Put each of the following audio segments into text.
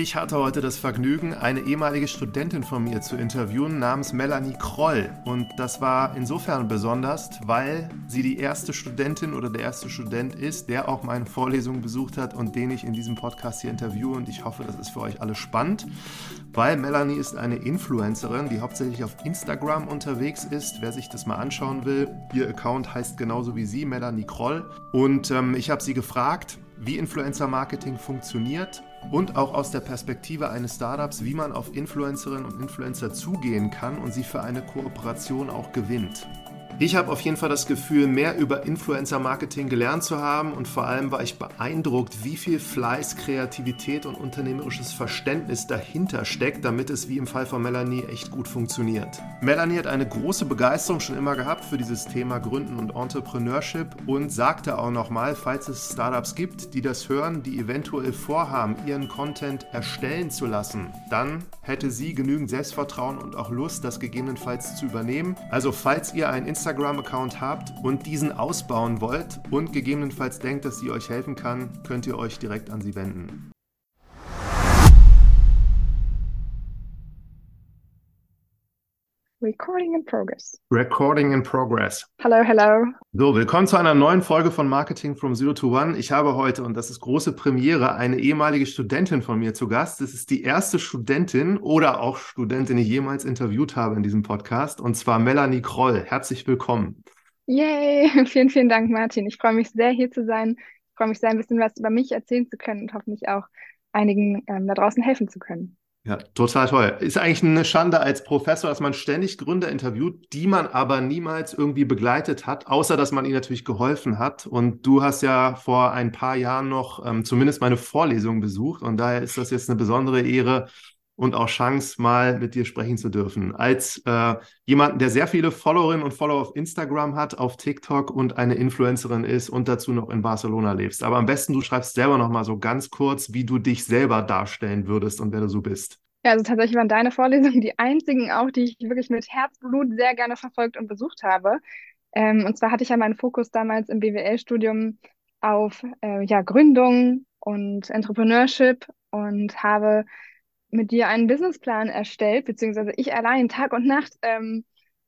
Ich hatte heute das Vergnügen, eine ehemalige Studentin von mir zu interviewen namens Melanie Kroll. Und das war insofern besonders, weil sie die erste Studentin oder der erste Student ist, der auch meine Vorlesung besucht hat und den ich in diesem Podcast hier interviewe. Und ich hoffe, das ist für euch alle spannend, weil Melanie ist eine Influencerin, die hauptsächlich auf Instagram unterwegs ist. Wer sich das mal anschauen will, ihr Account heißt genauso wie sie, Melanie Kroll. Und ähm, ich habe sie gefragt, wie Influencer-Marketing funktioniert und auch aus der Perspektive eines Startups, wie man auf Influencerinnen und Influencer zugehen kann und sie für eine Kooperation auch gewinnt. Ich habe auf jeden Fall das Gefühl, mehr über Influencer-Marketing gelernt zu haben und vor allem war ich beeindruckt, wie viel Fleiß, Kreativität und unternehmerisches Verständnis dahinter steckt, damit es wie im Fall von Melanie echt gut funktioniert. Melanie hat eine große Begeisterung schon immer gehabt für dieses Thema Gründen und Entrepreneurship und sagte auch nochmal, falls es Startups gibt, die das hören, die eventuell vorhaben, ihren Content erstellen zu lassen, dann hätte sie genügend Selbstvertrauen und auch Lust, das gegebenenfalls zu übernehmen. Also falls ihr ein Instagram Instagram-Account habt und diesen ausbauen wollt und gegebenenfalls denkt, dass sie euch helfen kann, könnt ihr euch direkt an sie wenden. Recording in progress. Recording in progress. Hello, hello. So, willkommen zu einer neuen Folge von Marketing from Zero to One. Ich habe heute, und das ist große Premiere, eine ehemalige Studentin von mir zu Gast. Das ist die erste Studentin oder auch Studentin, die ich jemals interviewt habe in diesem Podcast, und zwar Melanie Kroll. Herzlich willkommen. Yay! Vielen, vielen Dank, Martin. Ich freue mich sehr, hier zu sein. Ich freue mich sehr, ein bisschen was über mich erzählen zu können und hoffentlich auch einigen ähm, da draußen helfen zu können. Ja, total toll. Ist eigentlich eine Schande als Professor, dass man ständig Gründer interviewt, die man aber niemals irgendwie begleitet hat, außer dass man ihnen natürlich geholfen hat. Und du hast ja vor ein paar Jahren noch ähm, zumindest meine Vorlesung besucht. Und daher ist das jetzt eine besondere Ehre, und auch Chance, mal mit dir sprechen zu dürfen. Als äh, jemanden, der sehr viele Followerinnen und Follower auf Instagram hat, auf TikTok und eine Influencerin ist und dazu noch in Barcelona lebst. Aber am besten, du schreibst selber noch mal so ganz kurz, wie du dich selber darstellen würdest und wer du so bist. Ja, also tatsächlich waren deine Vorlesungen die einzigen auch, die ich wirklich mit Herzblut sehr gerne verfolgt und besucht habe. Ähm, und zwar hatte ich ja meinen Fokus damals im BWL-Studium auf äh, ja, Gründung und Entrepreneurship und habe mit dir einen Businessplan erstellt, beziehungsweise ich allein Tag und Nacht ähm,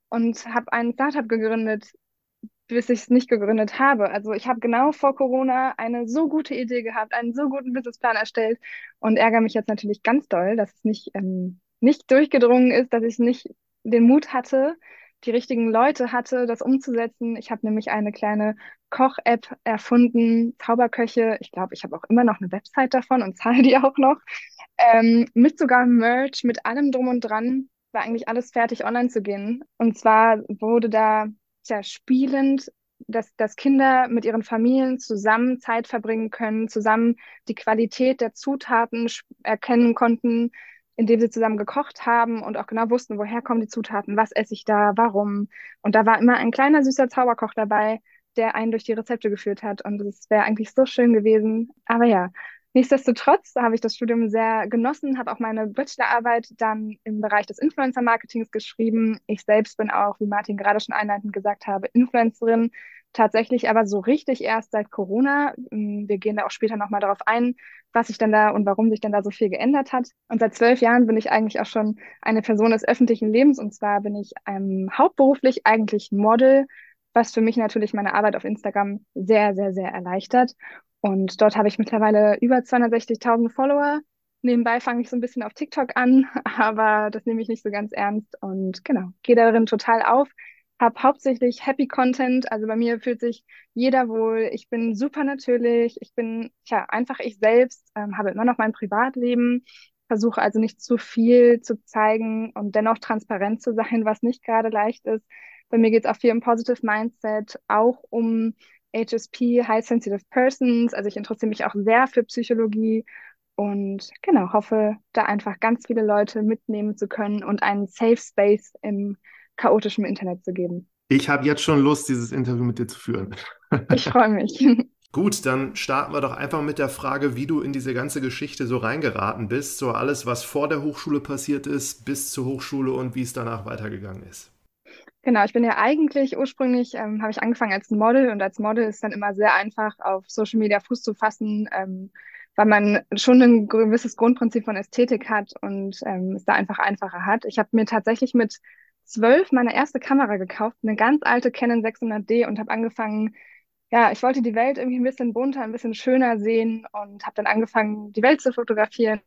und habe ein Startup gegründet, bis ich es nicht gegründet habe. Also ich habe genau vor Corona eine so gute Idee gehabt, einen so guten Businessplan erstellt und ärgere mich jetzt natürlich ganz doll, dass es nicht, ähm, nicht durchgedrungen ist, dass ich nicht den Mut hatte, die richtigen Leute hatte, das umzusetzen. Ich habe nämlich eine kleine Koch-App erfunden, Zauberköche. Ich glaube, ich habe auch immer noch eine Website davon und zahle die auch noch. Ähm, mit sogar Merch, mit allem drum und dran, war eigentlich alles fertig, online zu gehen. Und zwar wurde da ja, spielend, dass, dass Kinder mit ihren Familien zusammen Zeit verbringen können, zusammen die Qualität der Zutaten erkennen konnten, indem sie zusammen gekocht haben und auch genau wussten, woher kommen die Zutaten, was esse ich da, warum. Und da war immer ein kleiner süßer Zauberkoch dabei, der einen durch die Rezepte geführt hat. Und es wäre eigentlich so schön gewesen. Aber ja, nichtsdestotrotz habe ich das Studium sehr genossen, habe auch meine Bachelorarbeit dann im Bereich des Influencer-Marketings geschrieben. Ich selbst bin auch, wie Martin gerade schon einleitend gesagt habe, Influencerin, tatsächlich aber so richtig erst seit Corona. Mm, wir gehen da auch später nochmal darauf ein, was sich denn da und warum sich denn da so viel geändert hat. Und seit zwölf Jahren bin ich eigentlich auch schon eine Person des öffentlichen Lebens und zwar bin ich ähm, hauptberuflich eigentlich Model, was für mich natürlich meine Arbeit auf Instagram sehr, sehr, sehr erleichtert. Und dort habe ich mittlerweile über 260.000 Follower. Nebenbei fange ich so ein bisschen auf TikTok an, aber das nehme ich nicht so ganz ernst und genau, gehe darin total auf habe hauptsächlich Happy Content. Also bei mir fühlt sich jeder wohl. Ich bin super natürlich. Ich bin ja einfach ich selbst, ähm, habe immer noch mein Privatleben, versuche also nicht zu viel zu zeigen und dennoch transparent zu sein, was nicht gerade leicht ist. Bei mir geht es auch viel um Positive Mindset, auch um HSP, High Sensitive Persons. Also ich interessiere mich auch sehr für Psychologie und genau, hoffe, da einfach ganz viele Leute mitnehmen zu können und einen Safe Space im chaotischem Internet zu geben. Ich habe jetzt schon Lust, dieses Interview mit dir zu führen. Ich freue mich. Gut, dann starten wir doch einfach mit der Frage, wie du in diese ganze Geschichte so reingeraten bist. So alles, was vor der Hochschule passiert ist, bis zur Hochschule und wie es danach weitergegangen ist. Genau, ich bin ja eigentlich ursprünglich, ähm, habe ich angefangen als Model und als Model ist dann immer sehr einfach, auf Social Media Fuß zu fassen. Ähm, weil man schon ein gewisses Grundprinzip von Ästhetik hat und ähm, es da einfach einfacher hat. Ich habe mir tatsächlich mit zwölf meine erste Kamera gekauft, eine ganz alte Canon 600D und habe angefangen, ja, ich wollte die Welt irgendwie ein bisschen bunter, ein bisschen schöner sehen und habe dann angefangen, die Welt zu fotografieren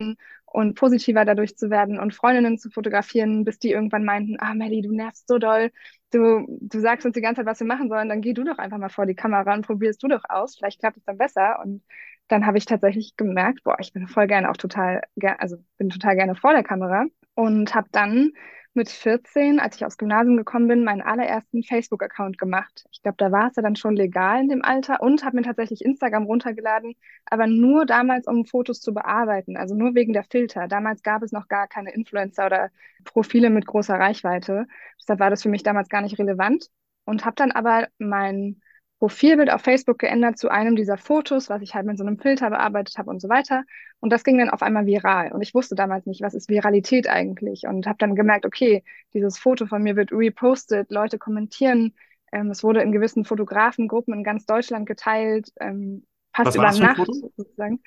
und positiver dadurch zu werden und Freundinnen zu fotografieren, bis die irgendwann meinten, ah Melly, du nervst so doll, du, du sagst uns die ganze Zeit, was wir machen sollen, dann geh du doch einfach mal vor die Kamera und probierst du doch aus, vielleicht klappt es dann besser. Und dann habe ich tatsächlich gemerkt, boah, ich bin voll gerne auch total, also bin total gerne vor der Kamera und habe dann mit 14, als ich aufs Gymnasium gekommen bin, meinen allerersten Facebook-Account gemacht. Ich glaube, da war es ja dann schon legal in dem Alter und habe mir tatsächlich Instagram runtergeladen, aber nur damals, um Fotos zu bearbeiten, also nur wegen der Filter. Damals gab es noch gar keine Influencer oder Profile mit großer Reichweite. Deshalb war das für mich damals gar nicht relevant und habe dann aber mein Profilbild auf Facebook geändert zu einem dieser Fotos, was ich halt mit so einem Filter bearbeitet habe und so weiter. Und das ging dann auf einmal viral. Und ich wusste damals nicht, was ist Viralität eigentlich. Und habe dann gemerkt, okay, dieses Foto von mir wird repostet, Leute kommentieren. Ähm, es wurde in gewissen Fotografengruppen in ganz Deutschland geteilt, ähm, fast über Nacht sozusagen.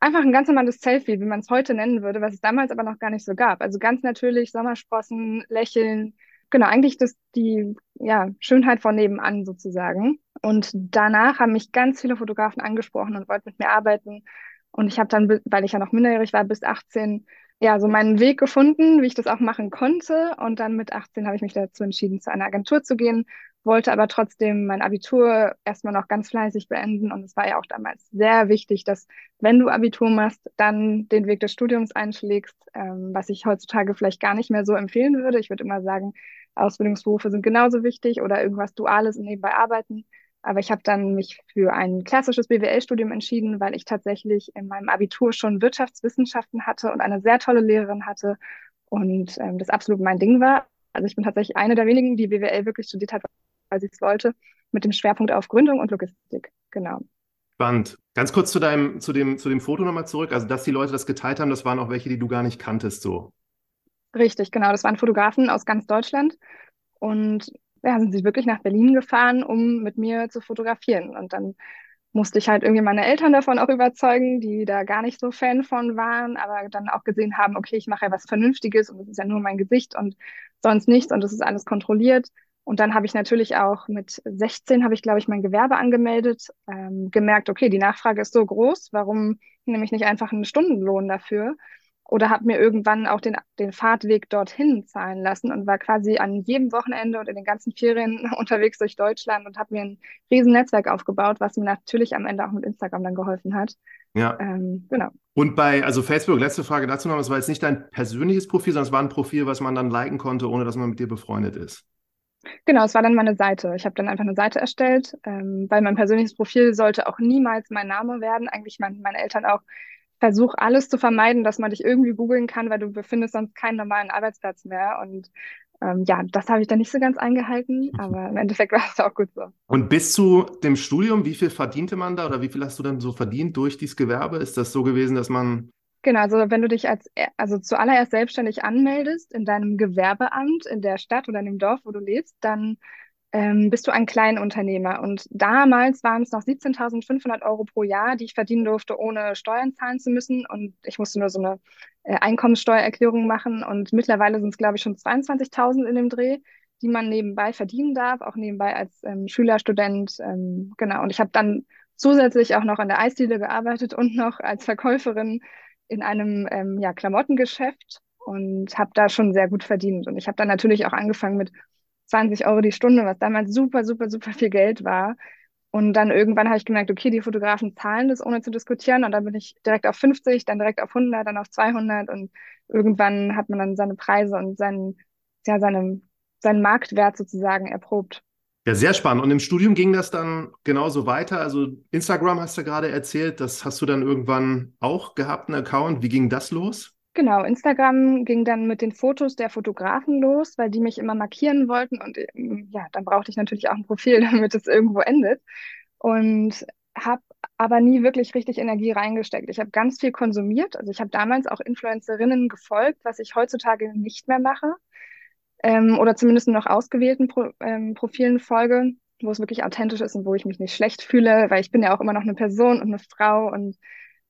Einfach ein ganz normales Selfie, wie man es heute nennen würde, was es damals aber noch gar nicht so gab. Also ganz natürlich Sommersprossen, Lächeln, genau, eigentlich das, die ja, Schönheit von nebenan sozusagen. Und danach haben mich ganz viele Fotografen angesprochen und wollten mit mir arbeiten. Und ich habe dann, weil ich ja noch minderjährig war, bis 18, ja, so meinen Weg gefunden, wie ich das auch machen konnte. Und dann mit 18 habe ich mich dazu entschieden, zu einer Agentur zu gehen, wollte aber trotzdem mein Abitur erstmal noch ganz fleißig beenden. Und es war ja auch damals sehr wichtig, dass wenn du Abitur machst, dann den Weg des Studiums einschlägst, ähm, was ich heutzutage vielleicht gar nicht mehr so empfehlen würde. Ich würde immer sagen, Ausbildungsberufe sind genauso wichtig oder irgendwas Duales und nebenbei arbeiten. Aber ich habe dann mich für ein klassisches BWL-Studium entschieden, weil ich tatsächlich in meinem Abitur schon Wirtschaftswissenschaften hatte und eine sehr tolle Lehrerin hatte und ähm, das absolut mein Ding war. Also ich bin tatsächlich eine der wenigen, die BWL wirklich studiert hat, weil sie es wollte, mit dem Schwerpunkt auf Gründung und Logistik. Genau. Spannend. Ganz kurz zu deinem, zu dem, zu dem Foto nochmal zurück. Also, dass die Leute das geteilt haben, das waren auch welche, die du gar nicht kanntest, so. Richtig, genau. Das waren Fotografen aus ganz Deutschland. Und ja, sind sie wirklich nach Berlin gefahren, um mit mir zu fotografieren. Und dann musste ich halt irgendwie meine Eltern davon auch überzeugen, die da gar nicht so Fan von waren, aber dann auch gesehen haben, okay, ich mache ja was Vernünftiges und das ist ja nur mein Gesicht und sonst nichts und das ist alles kontrolliert. Und dann habe ich natürlich auch mit 16 habe ich, glaube ich, mein Gewerbe angemeldet, ähm, gemerkt, okay, die Nachfrage ist so groß, warum nehme ich nicht einfach einen Stundenlohn dafür? oder habe mir irgendwann auch den, den Fahrtweg dorthin zahlen lassen und war quasi an jedem Wochenende und in den ganzen Ferien unterwegs durch Deutschland und habe mir ein riesen Netzwerk aufgebaut, was mir natürlich am Ende auch mit Instagram dann geholfen hat. Ja. Ähm, genau. Und bei, also Facebook, letzte Frage dazu noch, es war jetzt nicht dein persönliches Profil, sondern es war ein Profil, was man dann liken konnte, ohne dass man mit dir befreundet ist. Genau, es war dann meine Seite. Ich habe dann einfach eine Seite erstellt, ähm, weil mein persönliches Profil sollte auch niemals mein Name werden. Eigentlich mein, meine Eltern auch versuch alles zu vermeiden, dass man dich irgendwie googeln kann, weil du befindest sonst keinen normalen Arbeitsplatz mehr. Und ähm, ja, das habe ich dann nicht so ganz eingehalten, aber im Endeffekt war es auch gut so. Und bis zu dem Studium, wie viel verdiente man da oder wie viel hast du dann so verdient durch dieses Gewerbe? Ist das so gewesen, dass man Genau, also wenn du dich als, also zuallererst selbstständig anmeldest in deinem Gewerbeamt in der Stadt oder in dem Dorf, wo du lebst, dann ähm, bist du ein Kleinunternehmer. Und damals waren es noch 17.500 Euro pro Jahr, die ich verdienen durfte, ohne Steuern zahlen zu müssen. Und ich musste nur so eine äh, Einkommenssteuererklärung machen. Und mittlerweile sind es, glaube ich, schon 22.000 in dem Dreh, die man nebenbei verdienen darf, auch nebenbei als ähm, Schüler, Student. Ähm, genau. Und ich habe dann zusätzlich auch noch an der Eisdiele gearbeitet und noch als Verkäuferin in einem ähm, ja, Klamottengeschäft und habe da schon sehr gut verdient. Und ich habe dann natürlich auch angefangen mit 20 Euro die Stunde, was damals super, super, super viel Geld war. Und dann irgendwann habe ich gemerkt, okay, die Fotografen zahlen das, ohne zu diskutieren. Und dann bin ich direkt auf 50, dann direkt auf 100, dann auf 200. Und irgendwann hat man dann seine Preise und seinen, ja, seinen, seinen Marktwert sozusagen erprobt. Ja, sehr spannend. Und im Studium ging das dann genauso weiter. Also Instagram hast du gerade erzählt, das hast du dann irgendwann auch gehabt, einen Account. Wie ging das los? Genau, Instagram ging dann mit den Fotos der Fotografen los, weil die mich immer markieren wollten und ähm, ja, dann brauchte ich natürlich auch ein Profil, damit es irgendwo endet und habe aber nie wirklich richtig Energie reingesteckt. Ich habe ganz viel konsumiert, also ich habe damals auch Influencerinnen gefolgt, was ich heutzutage nicht mehr mache ähm, oder zumindest noch ausgewählten Pro ähm, Profilen folge, wo es wirklich authentisch ist und wo ich mich nicht schlecht fühle, weil ich bin ja auch immer noch eine Person und eine Frau und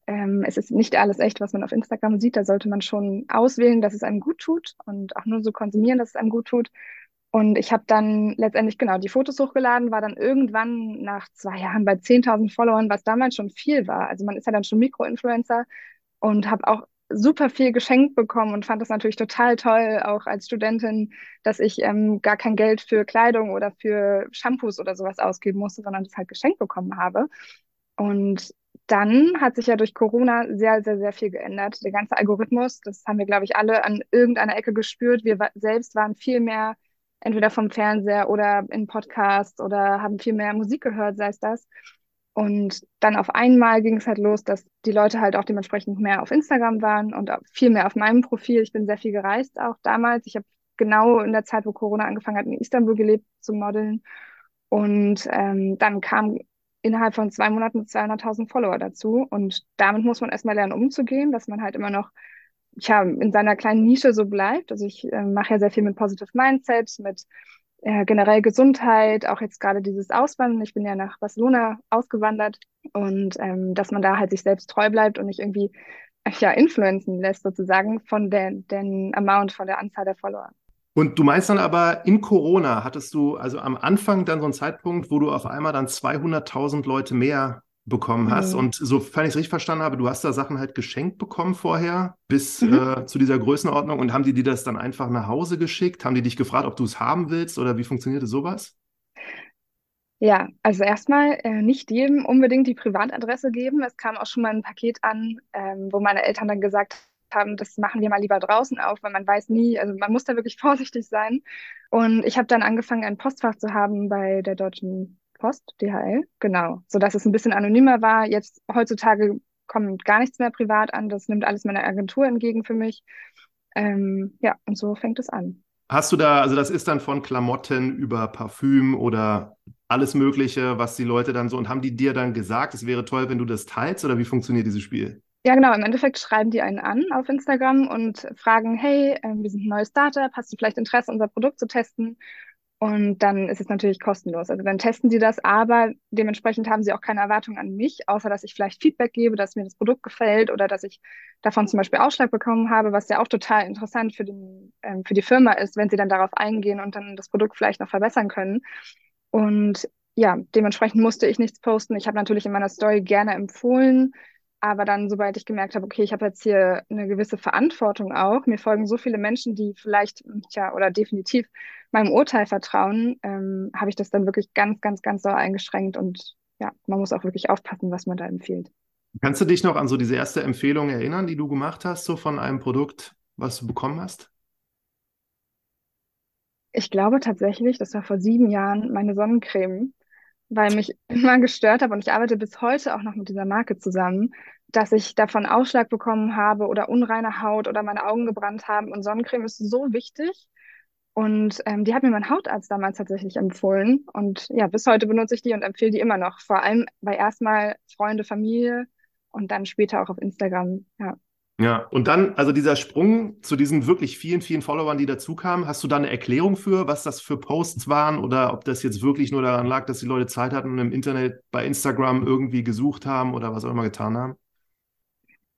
ähm, es ist nicht alles echt, was man auf Instagram sieht. Da sollte man schon auswählen, dass es einem gut tut und auch nur so konsumieren, dass es einem gut tut. Und ich habe dann letztendlich genau die Fotos hochgeladen, war dann irgendwann nach zwei Jahren bei 10.000 Followern, was damals schon viel war. Also man ist ja dann schon Mikroinfluencer und habe auch super viel geschenkt bekommen und fand das natürlich total toll, auch als Studentin, dass ich ähm, gar kein Geld für Kleidung oder für Shampoos oder sowas ausgeben musste, sondern das halt geschenkt bekommen habe. Und dann hat sich ja durch Corona sehr, sehr, sehr viel geändert. Der ganze Algorithmus, das haben wir, glaube ich, alle an irgendeiner Ecke gespürt. Wir selbst waren viel mehr entweder vom Fernseher oder in Podcasts oder haben viel mehr Musik gehört, sei es das. Und dann auf einmal ging es halt los, dass die Leute halt auch dementsprechend mehr auf Instagram waren und viel mehr auf meinem Profil. Ich bin sehr viel gereist auch damals. Ich habe genau in der Zeit, wo Corona angefangen hat, in Istanbul gelebt zum Modeln. Und ähm, dann kam innerhalb von zwei Monaten 200.000 Follower dazu. Und damit muss man erstmal lernen, umzugehen, dass man halt immer noch ja, in seiner kleinen Nische so bleibt. Also ich äh, mache ja sehr viel mit Positive Mindset, mit äh, generell Gesundheit, auch jetzt gerade dieses Auswandern. Ich bin ja nach Barcelona ausgewandert und ähm, dass man da halt sich selbst treu bleibt und nicht irgendwie ja, influenzen lässt sozusagen von der, den Amount, von der Anzahl der Follower. Und du meinst dann aber in Corona hattest du also am Anfang dann so einen Zeitpunkt, wo du auf einmal dann 200.000 Leute mehr bekommen hast. Mhm. Und sofern ich es richtig verstanden habe, du hast da Sachen halt geschenkt bekommen vorher bis mhm. äh, zu dieser Größenordnung und haben die dir das dann einfach nach Hause geschickt? Haben die dich gefragt, ob du es haben willst oder wie funktionierte sowas? Ja, also erstmal äh, nicht jedem unbedingt die Privatadresse geben. Es kam auch schon mal ein Paket an, ähm, wo meine Eltern dann gesagt haben, das machen wir mal lieber draußen auf, weil man weiß nie, also man muss da wirklich vorsichtig sein. Und ich habe dann angefangen, ein Postfach zu haben bei der Deutschen Post, DHL, genau, so dass es ein bisschen anonymer war. Jetzt heutzutage kommt gar nichts mehr privat an, das nimmt alles meine Agentur entgegen für mich. Ähm, ja, und so fängt es an. Hast du da, also das ist dann von Klamotten über Parfüm oder alles Mögliche, was die Leute dann so, und haben die dir dann gesagt, es wäre toll, wenn du das teilst oder wie funktioniert dieses Spiel? Ja, genau. Im Endeffekt schreiben die einen an auf Instagram und fragen, hey, äh, wir sind ein neues Startup, hast du vielleicht Interesse, unser Produkt zu testen? Und dann ist es natürlich kostenlos. Also dann testen sie das, aber dementsprechend haben sie auch keine Erwartung an mich, außer dass ich vielleicht Feedback gebe, dass mir das Produkt gefällt oder dass ich davon zum Beispiel Ausschlag bekommen habe, was ja auch total interessant für, den, ähm, für die Firma ist, wenn sie dann darauf eingehen und dann das Produkt vielleicht noch verbessern können. Und ja, dementsprechend musste ich nichts posten. Ich habe natürlich in meiner Story gerne empfohlen, aber dann, sobald ich gemerkt habe, okay, ich habe jetzt hier eine gewisse Verantwortung auch, mir folgen so viele Menschen, die vielleicht, tja, oder definitiv meinem Urteil vertrauen, ähm, habe ich das dann wirklich ganz, ganz, ganz doll eingeschränkt und ja, man muss auch wirklich aufpassen, was man da empfiehlt. Kannst du dich noch an so diese erste Empfehlung erinnern, die du gemacht hast, so von einem Produkt, was du bekommen hast? Ich glaube tatsächlich, das war vor sieben Jahren meine Sonnencreme weil mich immer gestört habe und ich arbeite bis heute auch noch mit dieser Marke zusammen, dass ich davon Ausschlag bekommen habe oder unreine Haut oder meine Augen gebrannt haben. Und Sonnencreme ist so wichtig. Und ähm, die hat mir mein Hautarzt damals tatsächlich empfohlen. Und ja, bis heute benutze ich die und empfehle die immer noch. Vor allem bei erstmal Freunde, Familie und dann später auch auf Instagram. Ja. Ja, und dann, also dieser Sprung zu diesen wirklich vielen, vielen Followern, die dazu kamen, hast du da eine Erklärung für, was das für Posts waren oder ob das jetzt wirklich nur daran lag, dass die Leute Zeit hatten und im Internet bei Instagram irgendwie gesucht haben oder was auch immer getan haben?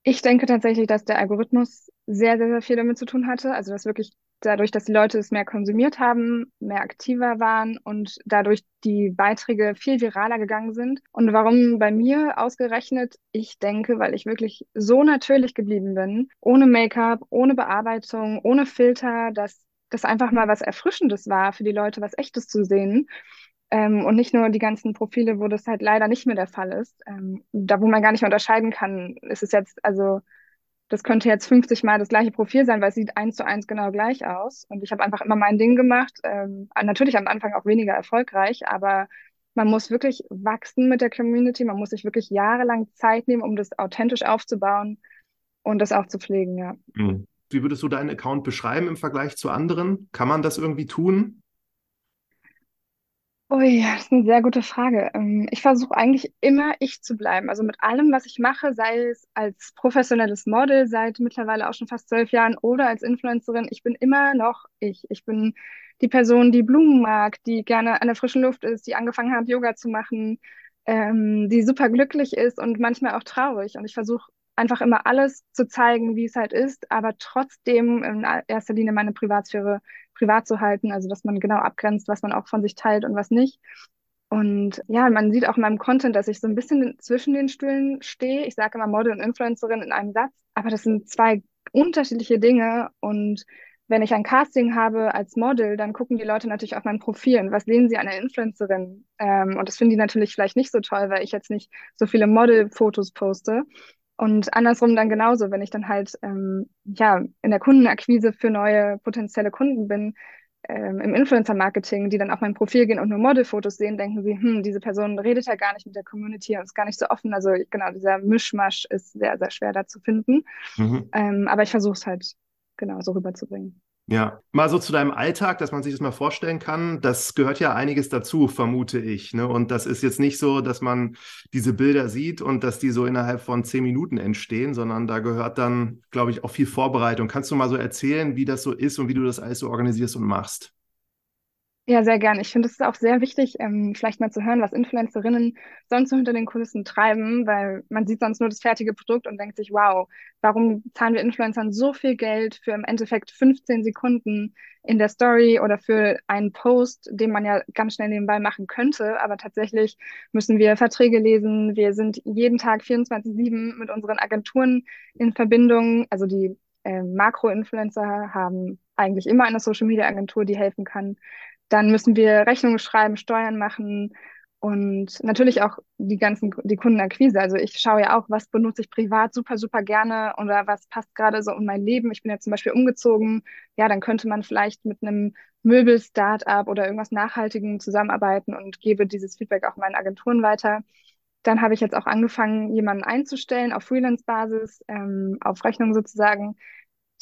Ich denke tatsächlich, dass der Algorithmus sehr, sehr, sehr viel damit zu tun hatte. Also dass wirklich dadurch, dass die Leute es mehr konsumiert haben, mehr aktiver waren und dadurch die Beiträge viel viraler gegangen sind. Und warum bei mir ausgerechnet? Ich denke, weil ich wirklich so natürlich geblieben bin, ohne Make-up, ohne Bearbeitung, ohne Filter, dass das einfach mal was Erfrischendes war für die Leute, was Echtes zu sehen. Ähm, und nicht nur die ganzen Profile, wo das halt leider nicht mehr der Fall ist. Ähm, da, wo man gar nicht mehr unterscheiden kann, ist es jetzt, also das könnte jetzt 50 Mal das gleiche Profil sein, weil es sieht eins zu eins genau gleich aus. Und ich habe einfach immer mein Ding gemacht. Ähm, natürlich am Anfang auch weniger erfolgreich, aber man muss wirklich wachsen mit der Community. Man muss sich wirklich jahrelang Zeit nehmen, um das authentisch aufzubauen und das auch zu pflegen, ja. Hm. Wie würdest du deinen Account beschreiben im Vergleich zu anderen? Kann man das irgendwie tun? Ui, das ist eine sehr gute Frage. Ähm, ich versuche eigentlich immer ich zu bleiben. Also mit allem, was ich mache, sei es als professionelles Model seit mittlerweile auch schon fast zwölf Jahren oder als Influencerin, ich bin immer noch ich. Ich bin die Person, die Blumen mag, die gerne an der frischen Luft ist, die angefangen hat, Yoga zu machen, ähm, die super glücklich ist und manchmal auch traurig. Und ich versuche einfach immer alles zu zeigen, wie es halt ist, aber trotzdem in erster Linie meine Privatsphäre privat zu halten, also dass man genau abgrenzt, was man auch von sich teilt und was nicht. Und ja, man sieht auch in meinem Content, dass ich so ein bisschen zwischen den Stühlen stehe. Ich sage immer Model und Influencerin in einem Satz, aber das sind zwei unterschiedliche Dinge und wenn ich ein Casting habe als Model, dann gucken die Leute natürlich auf mein Profil und was sehen sie an der Influencerin. Ähm, und das finden die natürlich vielleicht nicht so toll, weil ich jetzt nicht so viele Model-Fotos poste. Und andersrum dann genauso, wenn ich dann halt ähm, ja in der Kundenakquise für neue potenzielle Kunden bin, ähm, im Influencer-Marketing, die dann auf mein Profil gehen und nur Modelfotos sehen, denken sie, hm, diese Person redet ja gar nicht mit der Community und ist gar nicht so offen. Also genau, dieser Mischmasch ist sehr, sehr schwer da zu finden. Mhm. Ähm, aber ich versuche es halt genau so rüberzubringen. Ja, mal so zu deinem Alltag, dass man sich das mal vorstellen kann. Das gehört ja einiges dazu, vermute ich. Ne? Und das ist jetzt nicht so, dass man diese Bilder sieht und dass die so innerhalb von zehn Minuten entstehen, sondern da gehört dann, glaube ich, auch viel Vorbereitung. Kannst du mal so erzählen, wie das so ist und wie du das alles so organisierst und machst? Ja, sehr gerne. Ich finde es auch sehr wichtig, ähm, vielleicht mal zu hören, was Influencerinnen sonst so hinter den Kulissen treiben, weil man sieht sonst nur das fertige Produkt und denkt sich, wow, warum zahlen wir Influencern so viel Geld für im Endeffekt 15 Sekunden in der Story oder für einen Post, den man ja ganz schnell nebenbei machen könnte, aber tatsächlich müssen wir Verträge lesen. Wir sind jeden Tag 24/7 mit unseren Agenturen in Verbindung. Also die äh, Makro-Influencer haben eigentlich immer eine Social-Media-Agentur, die helfen kann. Dann müssen wir Rechnungen schreiben, Steuern machen und natürlich auch die ganzen, die Kundenakquise. Also ich schaue ja auch, was benutze ich privat super, super gerne oder was passt gerade so in mein Leben. Ich bin ja zum Beispiel umgezogen. Ja, dann könnte man vielleicht mit einem Möbel-Startup oder irgendwas Nachhaltigem zusammenarbeiten und gebe dieses Feedback auch meinen Agenturen weiter. Dann habe ich jetzt auch angefangen, jemanden einzustellen auf Freelance-Basis, ähm, auf Rechnung sozusagen,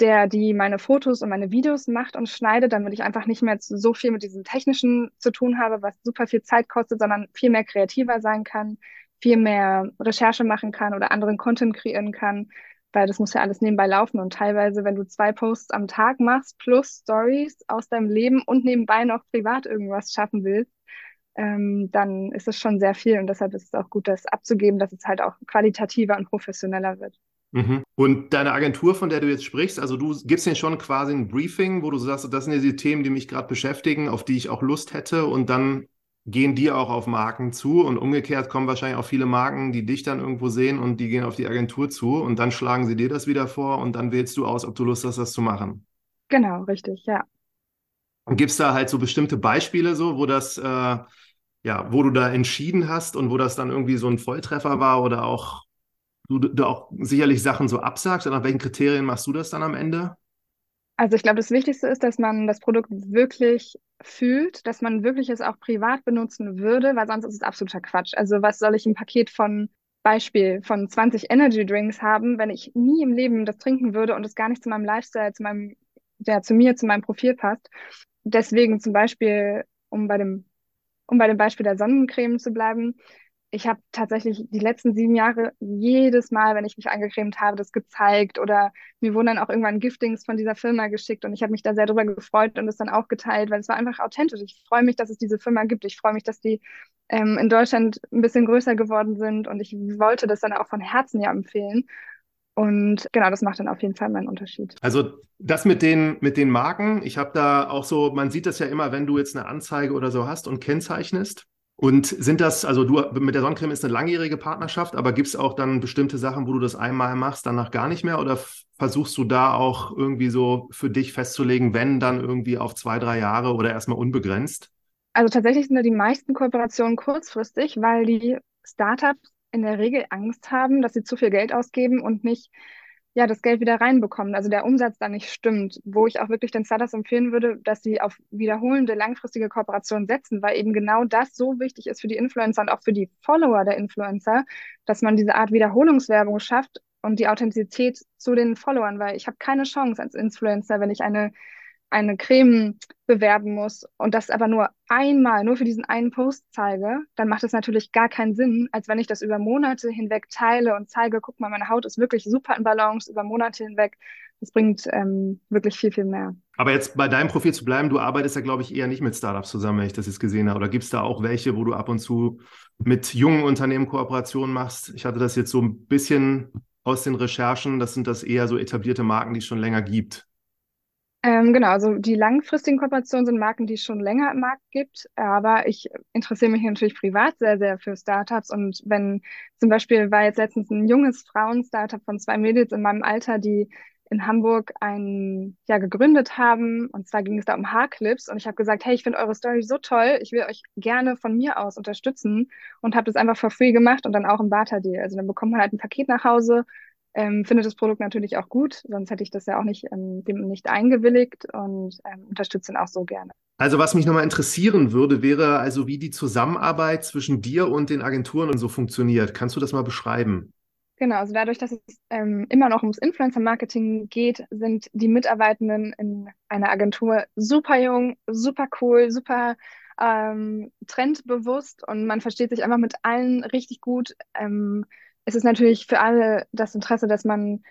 der die meine Fotos und meine Videos macht und schneidet, damit ich einfach nicht mehr so viel mit diesem Technischen zu tun habe, was super viel Zeit kostet, sondern viel mehr kreativer sein kann, viel mehr Recherche machen kann oder anderen Content kreieren kann, weil das muss ja alles nebenbei laufen. Und teilweise, wenn du zwei Posts am Tag machst plus Stories aus deinem Leben und nebenbei noch privat irgendwas schaffen willst, ähm, dann ist es schon sehr viel. Und deshalb ist es auch gut, das abzugeben, dass es halt auch qualitativer und professioneller wird. Mhm. Und deine Agentur, von der du jetzt sprichst, also du gibst denen schon quasi ein Briefing, wo du sagst, das sind ja die Themen, die mich gerade beschäftigen, auf die ich auch Lust hätte und dann gehen die auch auf Marken zu und umgekehrt kommen wahrscheinlich auch viele Marken, die dich dann irgendwo sehen und die gehen auf die Agentur zu und dann schlagen sie dir das wieder vor und dann wählst du aus, ob du Lust hast, das zu machen. Genau, richtig, ja. Und gibt es da halt so bestimmte Beispiele so, wo das, äh, ja, wo du da entschieden hast und wo das dann irgendwie so ein Volltreffer war oder auch du, du auch sicherlich Sachen so absagst. Nach welchen Kriterien machst du das dann am Ende? Also ich glaube, das Wichtigste ist, dass man das Produkt wirklich fühlt, dass man wirklich es auch privat benutzen würde, weil sonst ist es absoluter Quatsch. Also was soll ich ein Paket von Beispiel von 20 Energy Drinks haben, wenn ich nie im Leben das trinken würde und es gar nicht zu meinem Lifestyle, zu meinem, ja, zu mir, zu meinem Profil passt. Deswegen zum Beispiel, um bei dem, um bei dem Beispiel der Sonnencreme zu bleiben, ich habe tatsächlich die letzten sieben Jahre jedes Mal, wenn ich mich angecremt habe, das gezeigt oder mir wurden dann auch irgendwann Giftings von dieser Firma geschickt und ich habe mich da sehr drüber gefreut und es dann auch geteilt, weil es war einfach authentisch. Ich freue mich, dass es diese Firma gibt. Ich freue mich, dass die ähm, in Deutschland ein bisschen größer geworden sind und ich wollte das dann auch von Herzen ja empfehlen. Und genau, das macht dann auf jeden Fall meinen Unterschied. Also das mit den, mit den Marken, ich habe da auch so, man sieht das ja immer, wenn du jetzt eine Anzeige oder so hast und kennzeichnest, und sind das, also du mit der Sonnencreme ist eine langjährige Partnerschaft, aber gibt es auch dann bestimmte Sachen, wo du das einmal machst, danach gar nicht mehr? Oder versuchst du da auch irgendwie so für dich festzulegen, wenn dann irgendwie auf zwei, drei Jahre oder erstmal unbegrenzt? Also tatsächlich sind da die meisten Kooperationen kurzfristig, weil die Startups in der Regel Angst haben, dass sie zu viel Geld ausgeben und nicht ja, das Geld wieder reinbekommen, also der Umsatz da nicht stimmt, wo ich auch wirklich den Startups empfehlen würde, dass sie auf wiederholende langfristige Kooperationen setzen, weil eben genau das so wichtig ist für die Influencer und auch für die Follower der Influencer, dass man diese Art Wiederholungswerbung schafft und die Authentizität zu den Followern, weil ich habe keine Chance als Influencer, wenn ich eine eine Creme bewerben muss und das aber nur einmal, nur für diesen einen Post zeige, dann macht es natürlich gar keinen Sinn, als wenn ich das über Monate hinweg teile und zeige, guck mal, meine Haut ist wirklich super in Balance über Monate hinweg. Das bringt ähm, wirklich viel, viel mehr. Aber jetzt bei deinem Profil zu bleiben, du arbeitest ja, glaube ich, eher nicht mit Startups zusammen, wenn ich das jetzt gesehen habe. Oder gibt es da auch welche, wo du ab und zu mit jungen Unternehmen Kooperationen machst? Ich hatte das jetzt so ein bisschen aus den Recherchen, das sind das eher so etablierte Marken, die es schon länger gibt. Ähm, genau, also die langfristigen Kooperationen sind Marken, die es schon länger im Markt gibt, aber ich interessiere mich natürlich privat sehr, sehr für Startups und wenn zum Beispiel war jetzt letztens ein junges Frauen-Startup von zwei Mädels in meinem Alter, die in Hamburg ein ja gegründet haben und zwar ging es da um Haarclips und ich habe gesagt, hey, ich finde eure Story so toll, ich will euch gerne von mir aus unterstützen und habe das einfach for free gemacht und dann auch im Barter-Deal. Also dann bekommt man halt ein Paket nach Hause ähm, finde das Produkt natürlich auch gut, sonst hätte ich das ja auch nicht, ähm, dem nicht eingewilligt und ähm, unterstütze ihn auch so gerne. Also was mich nochmal interessieren würde, wäre also, wie die Zusammenarbeit zwischen dir und den Agenturen und so funktioniert. Kannst du das mal beschreiben? Genau, also dadurch, dass es ähm, immer noch ums Influencer-Marketing geht, sind die Mitarbeitenden in einer Agentur super jung, super cool, super ähm, trendbewusst und man versteht sich einfach mit allen richtig gut. Ähm, es ist natürlich für alle das Interesse, dass man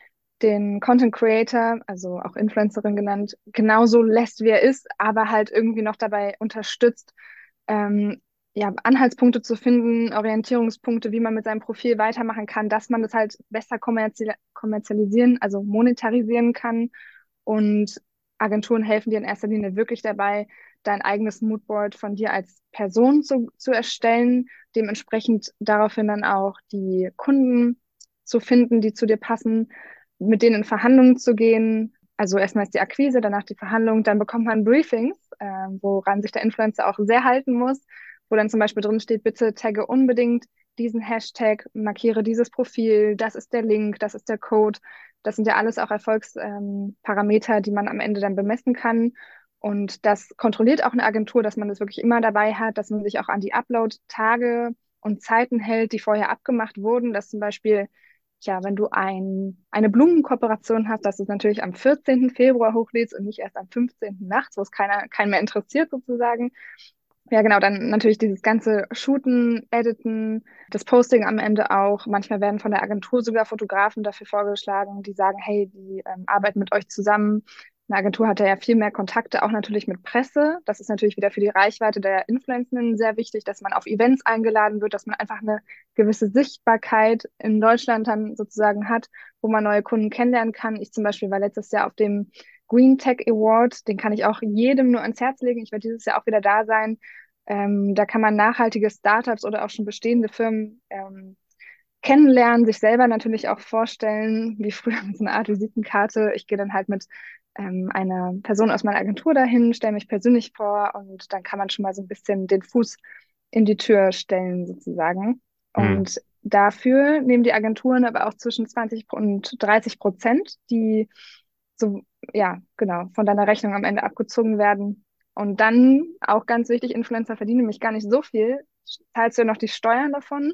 den Content Creator, also auch Influencerin genannt, genauso lässt, wie er ist, aber halt irgendwie noch dabei unterstützt, ähm, ja, Anhaltspunkte zu finden, Orientierungspunkte, wie man mit seinem Profil weitermachen kann, dass man das halt besser kommerzial kommerzialisieren, also monetarisieren kann. Und Agenturen helfen dir in erster Linie wirklich dabei, dein eigenes Moodboard von dir als Person zu, zu erstellen, dementsprechend daraufhin dann auch die Kunden zu finden, die zu dir passen, mit denen in Verhandlungen zu gehen. Also erstmal ist die Akquise, danach die Verhandlung, dann bekommt man Briefings, äh, woran sich der Influencer auch sehr halten muss, wo dann zum Beispiel drin steht, bitte tagge unbedingt diesen Hashtag, markiere dieses Profil, das ist der Link, das ist der Code. Das sind ja alles auch Erfolgsparameter, ähm, die man am Ende dann bemessen kann. Und das kontrolliert auch eine Agentur, dass man das wirklich immer dabei hat, dass man sich auch an die Upload-Tage und Zeiten hält, die vorher abgemacht wurden, dass zum Beispiel, ja, wenn du ein, eine Blumenkooperation hast, dass du es natürlich am 14. Februar hochlädst und nicht erst am 15. nachts, wo es keiner, keinen mehr interessiert sozusagen. Ja, genau, dann natürlich dieses ganze Shooten, Editen, das Posting am Ende auch. Manchmal werden von der Agentur sogar Fotografen dafür vorgeschlagen, die sagen, hey, die ähm, arbeiten mit euch zusammen, eine Agentur hat ja viel mehr Kontakte, auch natürlich mit Presse. Das ist natürlich wieder für die Reichweite der Influencerinnen sehr wichtig, dass man auf Events eingeladen wird, dass man einfach eine gewisse Sichtbarkeit in Deutschland dann sozusagen hat, wo man neue Kunden kennenlernen kann. Ich zum Beispiel war letztes Jahr auf dem Green Tech Award, den kann ich auch jedem nur ans Herz legen. Ich werde dieses Jahr auch wieder da sein. Ähm, da kann man nachhaltige Startups oder auch schon bestehende Firmen ähm, kennenlernen, sich selber natürlich auch vorstellen, wie früher mit so einer Art Visitenkarte. Ich gehe dann halt mit ähm, eine Person aus meiner Agentur dahin, stelle mich persönlich vor und dann kann man schon mal so ein bisschen den Fuß in die Tür stellen sozusagen. Mhm. Und dafür nehmen die Agenturen aber auch zwischen 20 und 30 Prozent, die so, ja, genau, von deiner Rechnung am Ende abgezogen werden. Und dann, auch ganz wichtig, Influencer verdienen nämlich gar nicht so viel, zahlst du ja noch die Steuern davon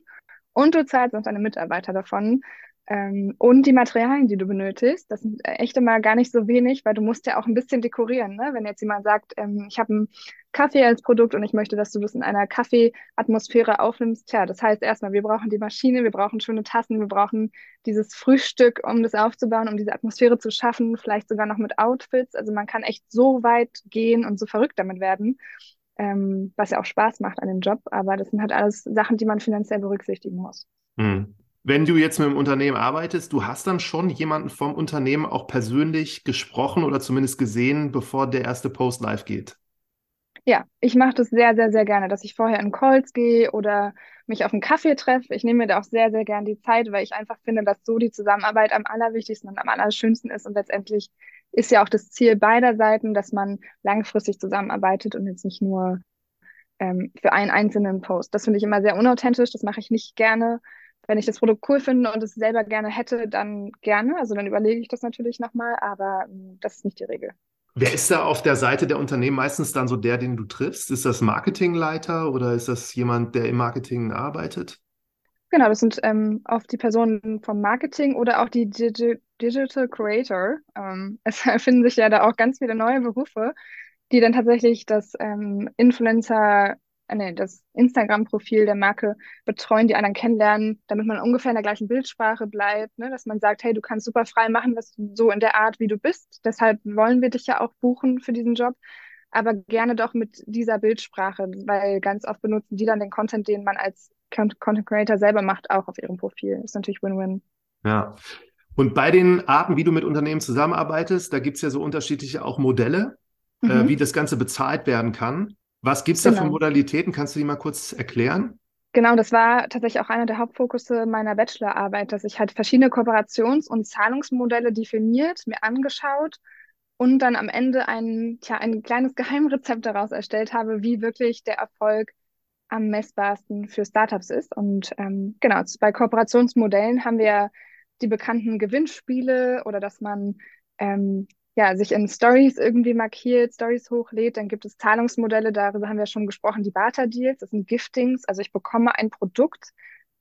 und du zahlst noch deine Mitarbeiter davon. Ähm, und die Materialien, die du benötigst, das sind echt immer gar nicht so wenig, weil du musst ja auch ein bisschen dekorieren. Ne? Wenn jetzt jemand sagt, ähm, ich habe einen Kaffee als Produkt und ich möchte, dass du das in einer Kaffeeatmosphäre aufnimmst, tja, das heißt erstmal, wir brauchen die Maschine, wir brauchen schöne Tassen, wir brauchen dieses Frühstück, um das aufzubauen, um diese Atmosphäre zu schaffen, vielleicht sogar noch mit Outfits. Also man kann echt so weit gehen und so verrückt damit werden, ähm, was ja auch Spaß macht an dem Job. Aber das sind halt alles Sachen, die man finanziell berücksichtigen muss. Mhm. Wenn du jetzt mit einem Unternehmen arbeitest, du hast dann schon jemanden vom Unternehmen auch persönlich gesprochen oder zumindest gesehen, bevor der erste Post live geht. Ja, ich mache das sehr, sehr, sehr gerne, dass ich vorher in Calls gehe oder mich auf einen Kaffee treffe. Ich nehme mir da auch sehr, sehr gerne die Zeit, weil ich einfach finde, dass so die Zusammenarbeit am allerwichtigsten und am allerschönsten ist. Und letztendlich ist ja auch das Ziel beider Seiten, dass man langfristig zusammenarbeitet und jetzt nicht nur ähm, für einen einzelnen Post. Das finde ich immer sehr unauthentisch, das mache ich nicht gerne wenn ich das Produkt cool finde und es selber gerne hätte, dann gerne. Also dann überlege ich das natürlich nochmal, aber ähm, das ist nicht die Regel. Wer ist da auf der Seite der Unternehmen meistens dann so der, den du triffst? Ist das Marketingleiter oder ist das jemand, der im Marketing arbeitet? Genau, das sind ähm, oft die Personen vom Marketing oder auch die Digi Digital Creator. Ähm, es erfinden sich ja da auch ganz viele neue Berufe, die dann tatsächlich das ähm, Influencer äh, nee, das Instagram-Profil der Marke betreuen, die anderen kennenlernen, damit man ungefähr in der gleichen Bildsprache bleibt, ne? dass man sagt, hey, du kannst super frei machen, was so in der Art, wie du bist. Deshalb wollen wir dich ja auch buchen für diesen Job, aber gerne doch mit dieser Bildsprache, weil ganz oft benutzen die dann den Content, den man als Content Creator selber macht, auch auf ihrem Profil. Ist natürlich Win-Win. Ja. Und bei den Arten, wie du mit Unternehmen zusammenarbeitest, da gibt es ja so unterschiedliche auch Modelle, äh, mhm. äh, wie das Ganze bezahlt werden kann. Was gibt es genau. da für genau. Modalitäten? Kannst du die mal kurz erklären? Genau, das war tatsächlich auch einer der Hauptfokusse meiner Bachelorarbeit, dass ich halt verschiedene Kooperations- und Zahlungsmodelle definiert, mir angeschaut und dann am Ende ein, tja, ein kleines Geheimrezept daraus erstellt habe, wie wirklich der Erfolg am messbarsten für Startups ist. Und ähm, genau, bei Kooperationsmodellen haben wir die bekannten Gewinnspiele oder dass man ähm, ja, sich in Stories irgendwie markiert, Stories hochlädt. Dann gibt es Zahlungsmodelle, darüber haben wir schon gesprochen, die Barter-Deals, das sind Giftings. Also ich bekomme ein Produkt,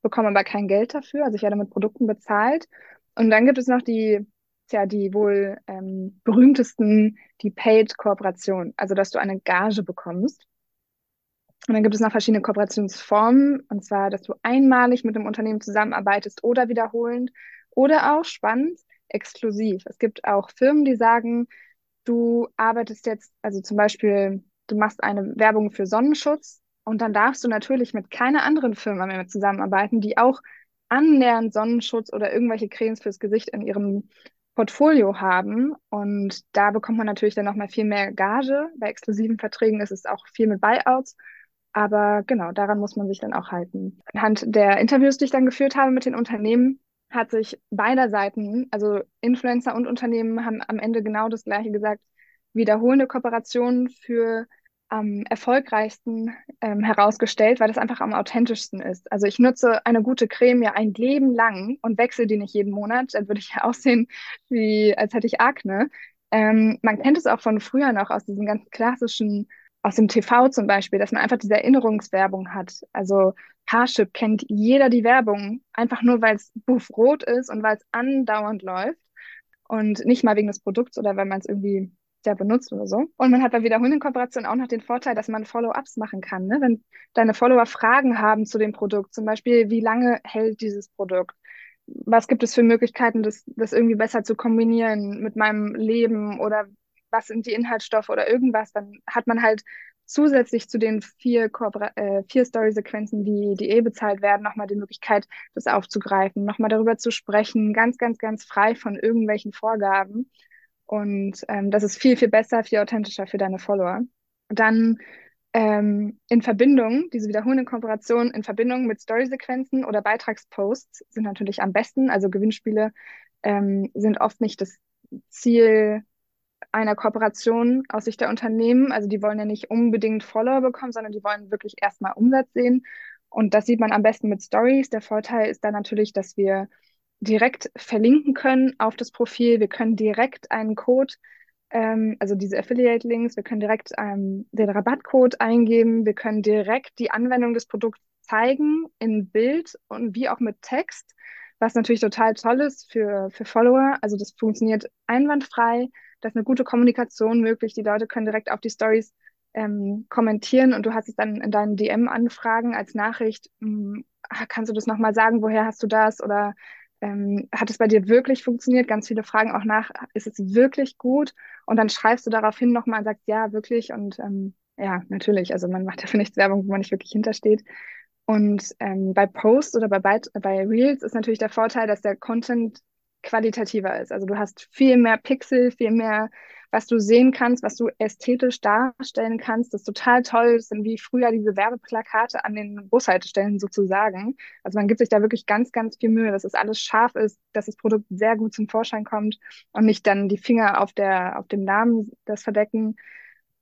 bekomme aber kein Geld dafür, also ich werde mit Produkten bezahlt. Und dann gibt es noch die, ja, die wohl ähm, berühmtesten, die Paid-Kooperation, also dass du eine Gage bekommst. Und dann gibt es noch verschiedene Kooperationsformen, und zwar, dass du einmalig mit einem Unternehmen zusammenarbeitest oder wiederholend oder auch spannend, exklusiv. Es gibt auch Firmen, die sagen, du arbeitest jetzt, also zum Beispiel, du machst eine Werbung für Sonnenschutz und dann darfst du natürlich mit keiner anderen Firma mehr zusammenarbeiten, die auch annähernd Sonnenschutz oder irgendwelche Cremes fürs Gesicht in ihrem Portfolio haben. Und da bekommt man natürlich dann nochmal viel mehr Gage. Bei exklusiven Verträgen ist es auch viel mit Buyouts. Aber genau, daran muss man sich dann auch halten. Anhand der Interviews, die ich dann geführt habe mit den Unternehmen, hat sich beider Seiten, also Influencer und Unternehmen, haben am Ende genau das Gleiche gesagt. Wiederholende Kooperationen für am erfolgreichsten ähm, herausgestellt, weil das einfach am authentischsten ist. Also ich nutze eine gute Creme ja ein Leben lang und wechsle die nicht jeden Monat. Dann würde ich ja aussehen, wie als hätte ich Akne. Ähm, man kennt es auch von früher noch aus diesen ganz klassischen aus dem TV zum Beispiel, dass man einfach diese Erinnerungswerbung hat. Also Parship kennt jeder die Werbung, einfach nur weil es buffrot ist und weil es andauernd läuft und nicht mal wegen des Produkts oder weil man es irgendwie sehr benutzt oder so. Und man hat bei wiederholenden Kooperationen auch noch den Vorteil, dass man Follow-ups machen kann. Ne? Wenn deine Follower Fragen haben zu dem Produkt, zum Beispiel, wie lange hält dieses Produkt? Was gibt es für Möglichkeiten, das, das irgendwie besser zu kombinieren mit meinem Leben oder was sind die Inhaltsstoffe oder irgendwas, dann hat man halt zusätzlich zu den vier, äh, vier Story-Sequenzen, die, die eh bezahlt werden, nochmal die Möglichkeit, das aufzugreifen, nochmal darüber zu sprechen, ganz, ganz, ganz frei von irgendwelchen Vorgaben. Und ähm, das ist viel, viel besser, viel authentischer für deine Follower. Dann ähm, in Verbindung, diese wiederholende Kooperation in Verbindung mit Story-Sequenzen oder Beitragsposts sind natürlich am besten. Also Gewinnspiele ähm, sind oft nicht das Ziel einer Kooperation aus Sicht der Unternehmen. Also die wollen ja nicht unbedingt Follower bekommen, sondern die wollen wirklich erstmal Umsatz sehen. Und das sieht man am besten mit Stories. Der Vorteil ist dann natürlich, dass wir direkt verlinken können auf das Profil. Wir können direkt einen Code, ähm, also diese Affiliate-Links, wir können direkt ähm, den Rabattcode eingeben. Wir können direkt die Anwendung des Produkts zeigen in Bild und wie auch mit Text, was natürlich total toll ist für, für Follower. Also das funktioniert einwandfrei da ist eine gute Kommunikation möglich. Die Leute können direkt auf die Stories ähm, kommentieren und du hast es dann in deinen DM-Anfragen als Nachricht, mh, hm, ah, kannst du das nochmal sagen, woher hast du das oder ähm, hat es bei dir wirklich funktioniert? Ganz viele fragen auch nach, ist es wirklich gut? Und dann schreibst du daraufhin nochmal und sagst, ja, wirklich. Und ähm, ja, natürlich, also man macht ja für nichts Werbung, wo man nicht wirklich hintersteht. Und ähm, bei Posts oder bei, bei Reels ist natürlich der Vorteil, dass der Content qualitativer ist. Also du hast viel mehr Pixel, viel mehr, was du sehen kannst, was du ästhetisch darstellen kannst. Das ist total toll. Das sind wie früher diese Werbeplakate an den Bushaltestellen sozusagen. Also man gibt sich da wirklich ganz, ganz viel Mühe, dass es alles scharf ist, dass das Produkt sehr gut zum Vorschein kommt und nicht dann die Finger auf der, auf dem Namen das verdecken.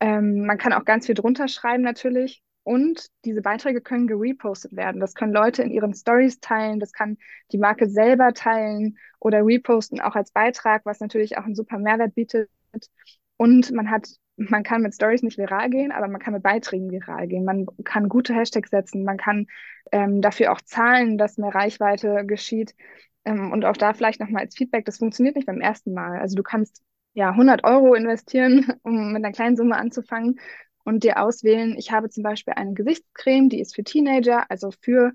Ähm, man kann auch ganz viel drunter schreiben natürlich. Und diese Beiträge können gerepostet werden. Das können Leute in ihren Stories teilen, das kann die Marke selber teilen oder reposten auch als Beitrag, was natürlich auch einen super Mehrwert bietet. Und man hat, man kann mit Stories nicht viral gehen, aber man kann mit Beiträgen viral gehen. Man kann gute Hashtags setzen, man kann ähm, dafür auch zahlen, dass mehr Reichweite geschieht. Ähm, und auch da vielleicht nochmal als Feedback, das funktioniert nicht beim ersten Mal. Also du kannst ja 100 Euro investieren, um mit einer kleinen Summe anzufangen und dir auswählen, ich habe zum Beispiel eine Gesichtscreme, die ist für Teenager, also für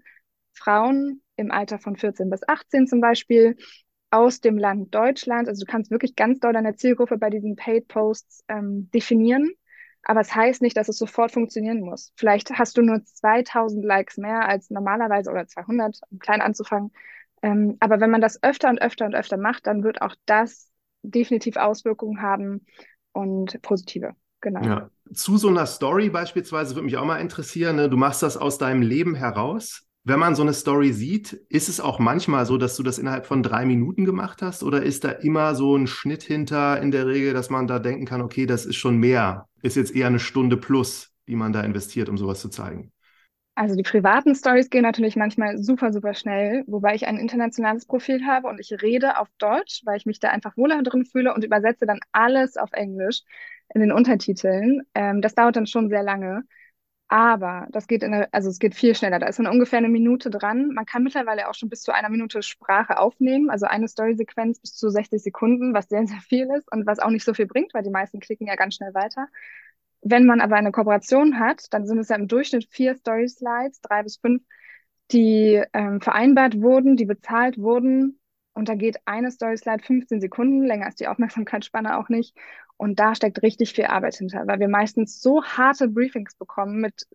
Frauen im Alter von 14 bis 18 zum Beispiel, aus dem Land Deutschland. Also du kannst wirklich ganz doll deine Zielgruppe bei diesen Paid Posts ähm, definieren. Aber es heißt nicht, dass es sofort funktionieren muss. Vielleicht hast du nur 2000 Likes mehr als normalerweise oder 200, um klein anzufangen. Ähm, aber wenn man das öfter und öfter und öfter macht, dann wird auch das definitiv Auswirkungen haben und positive. Genau. Ja. Zu so einer Story beispielsweise würde mich auch mal interessieren. Ne? Du machst das aus deinem Leben heraus. Wenn man so eine Story sieht, ist es auch manchmal so, dass du das innerhalb von drei Minuten gemacht hast? Oder ist da immer so ein Schnitt hinter in der Regel, dass man da denken kann, okay, das ist schon mehr, ist jetzt eher eine Stunde plus, die man da investiert, um sowas zu zeigen? Also die privaten Stories gehen natürlich manchmal super, super schnell, wobei ich ein internationales Profil habe und ich rede auf Deutsch, weil ich mich da einfach wohler drin fühle und übersetze dann alles auf Englisch in den Untertiteln. Ähm, das dauert dann schon sehr lange. Aber das geht in der, also es geht viel schneller. Da ist dann ungefähr eine Minute dran. Man kann mittlerweile auch schon bis zu einer Minute Sprache aufnehmen, also eine Story-Sequenz bis zu 60 Sekunden, was sehr, sehr viel ist und was auch nicht so viel bringt, weil die meisten klicken ja ganz schnell weiter. Wenn man aber eine Kooperation hat, dann sind es ja im Durchschnitt vier Story-Slides, drei bis fünf, die ähm, vereinbart wurden, die bezahlt wurden. Und da geht eine Story-Slide 15 Sekunden, länger ist die Aufmerksamkeitsspanne auch nicht. Und da steckt richtig viel Arbeit hinter, weil wir meistens so harte Briefings bekommen mit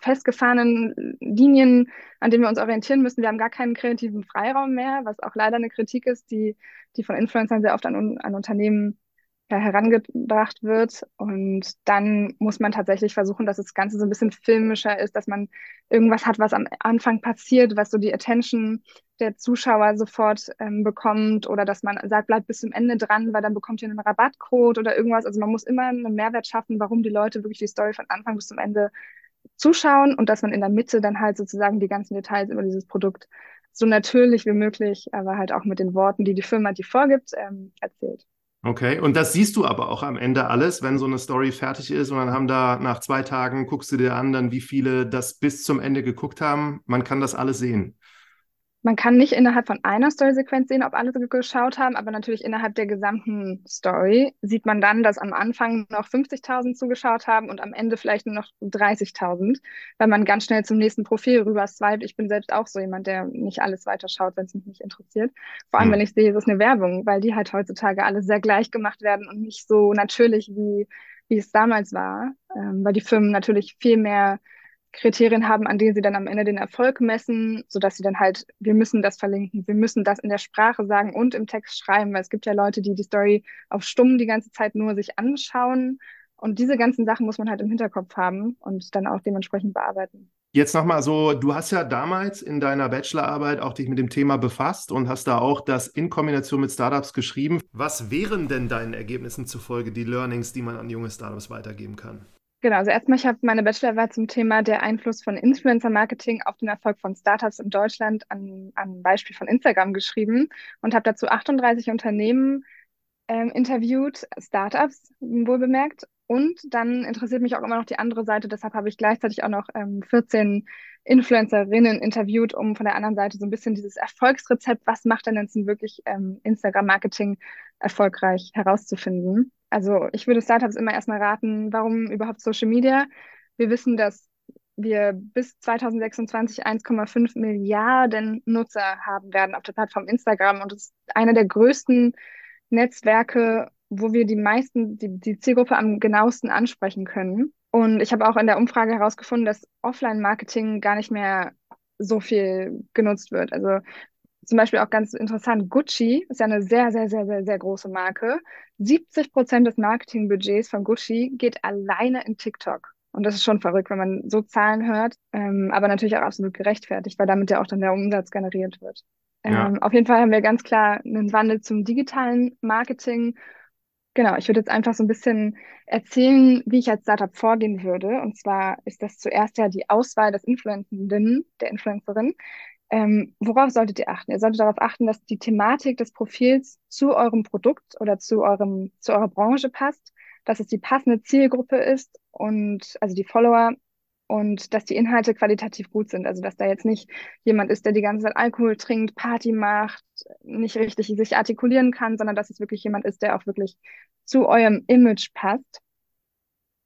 festgefahrenen Linien, an denen wir uns orientieren müssen. Wir haben gar keinen kreativen Freiraum mehr, was auch leider eine Kritik ist, die, die von Influencern sehr oft an, an Unternehmen herangebracht wird. Und dann muss man tatsächlich versuchen, dass das Ganze so ein bisschen filmischer ist, dass man irgendwas hat, was am Anfang passiert, was so die Attention der Zuschauer sofort ähm, bekommt oder dass man sagt, bleibt bis zum Ende dran, weil dann bekommt ihr einen Rabattcode oder irgendwas. Also man muss immer einen Mehrwert schaffen, warum die Leute wirklich die Story von Anfang bis zum Ende zuschauen und dass man in der Mitte dann halt sozusagen die ganzen Details über dieses Produkt so natürlich wie möglich, aber halt auch mit den Worten, die die Firma die vorgibt, ähm, erzählt. Okay, und das siehst du aber auch am Ende alles, wenn so eine Story fertig ist und dann haben da nach zwei Tagen, guckst du dir an, dann wie viele das bis zum Ende geguckt haben. Man kann das alles sehen. Man kann nicht innerhalb von einer Story-Sequenz sehen, ob alle geschaut haben, aber natürlich innerhalb der gesamten Story sieht man dann, dass am Anfang noch 50.000 zugeschaut haben und am Ende vielleicht nur noch 30.000, weil man ganz schnell zum nächsten Profil rüber swiped. Ich bin selbst auch so jemand, der nicht alles weiterschaut, wenn es mich nicht interessiert. Vor allem, hm. wenn ich sehe, es ist eine Werbung, weil die halt heutzutage alle sehr gleich gemacht werden und nicht so natürlich, wie, wie es damals war, ähm, weil die Firmen natürlich viel mehr Kriterien haben, an denen sie dann am Ende den Erfolg messen, sodass sie dann halt, wir müssen das verlinken, wir müssen das in der Sprache sagen und im Text schreiben, weil es gibt ja Leute, die die Story auf stumm die ganze Zeit nur sich anschauen. Und diese ganzen Sachen muss man halt im Hinterkopf haben und dann auch dementsprechend bearbeiten. Jetzt nochmal so, du hast ja damals in deiner Bachelorarbeit auch dich mit dem Thema befasst und hast da auch das in Kombination mit Startups geschrieben. Was wären denn deinen Ergebnissen zufolge die Learnings, die man an junge Startups weitergeben kann? Genau, also erstmal, ich habe meine Bachelorarbeit zum Thema der Einfluss von Influencer-Marketing auf den Erfolg von Startups in Deutschland an, an Beispiel von Instagram geschrieben und habe dazu 38 Unternehmen ähm, interviewt, Startups wohl bemerkt. Und dann interessiert mich auch immer noch die andere Seite, deshalb habe ich gleichzeitig auch noch ähm, 14 Influencerinnen interviewt, um von der anderen Seite so ein bisschen dieses Erfolgsrezept, was macht denn jetzt wirklich ähm, Instagram-Marketing erfolgreich herauszufinden. Also ich würde Startups immer erstmal raten, warum überhaupt Social Media? Wir wissen, dass wir bis 2026 1,5 Milliarden Nutzer haben werden auf der Plattform Instagram und es ist einer der größten Netzwerke, wo wir die meisten, die, die Zielgruppe am genauesten ansprechen können. Und ich habe auch in der Umfrage herausgefunden, dass Offline-Marketing gar nicht mehr so viel genutzt wird. Also zum Beispiel auch ganz interessant, Gucci ist ja eine sehr, sehr, sehr, sehr, sehr große Marke. 70 Prozent des Marketingbudgets von Gucci geht alleine in TikTok. Und das ist schon verrückt, wenn man so Zahlen hört, ähm, aber natürlich auch absolut gerechtfertigt, weil damit ja auch dann der Umsatz generiert wird. Ja. Ähm, auf jeden Fall haben wir ganz klar einen Wandel zum digitalen Marketing. Genau, ich würde jetzt einfach so ein bisschen erzählen, wie ich als Startup vorgehen würde. Und zwar ist das zuerst ja die Auswahl des Influencenden, der Influencerin. Ähm, worauf solltet ihr achten? Ihr solltet darauf achten, dass die Thematik des Profils zu eurem Produkt oder zu eurem, zu eurer Branche passt, dass es die passende Zielgruppe ist und also die Follower und dass die Inhalte qualitativ gut sind. Also dass da jetzt nicht jemand ist, der die ganze Zeit Alkohol trinkt, Party macht, nicht richtig sich artikulieren kann, sondern dass es wirklich jemand ist, der auch wirklich zu eurem Image passt.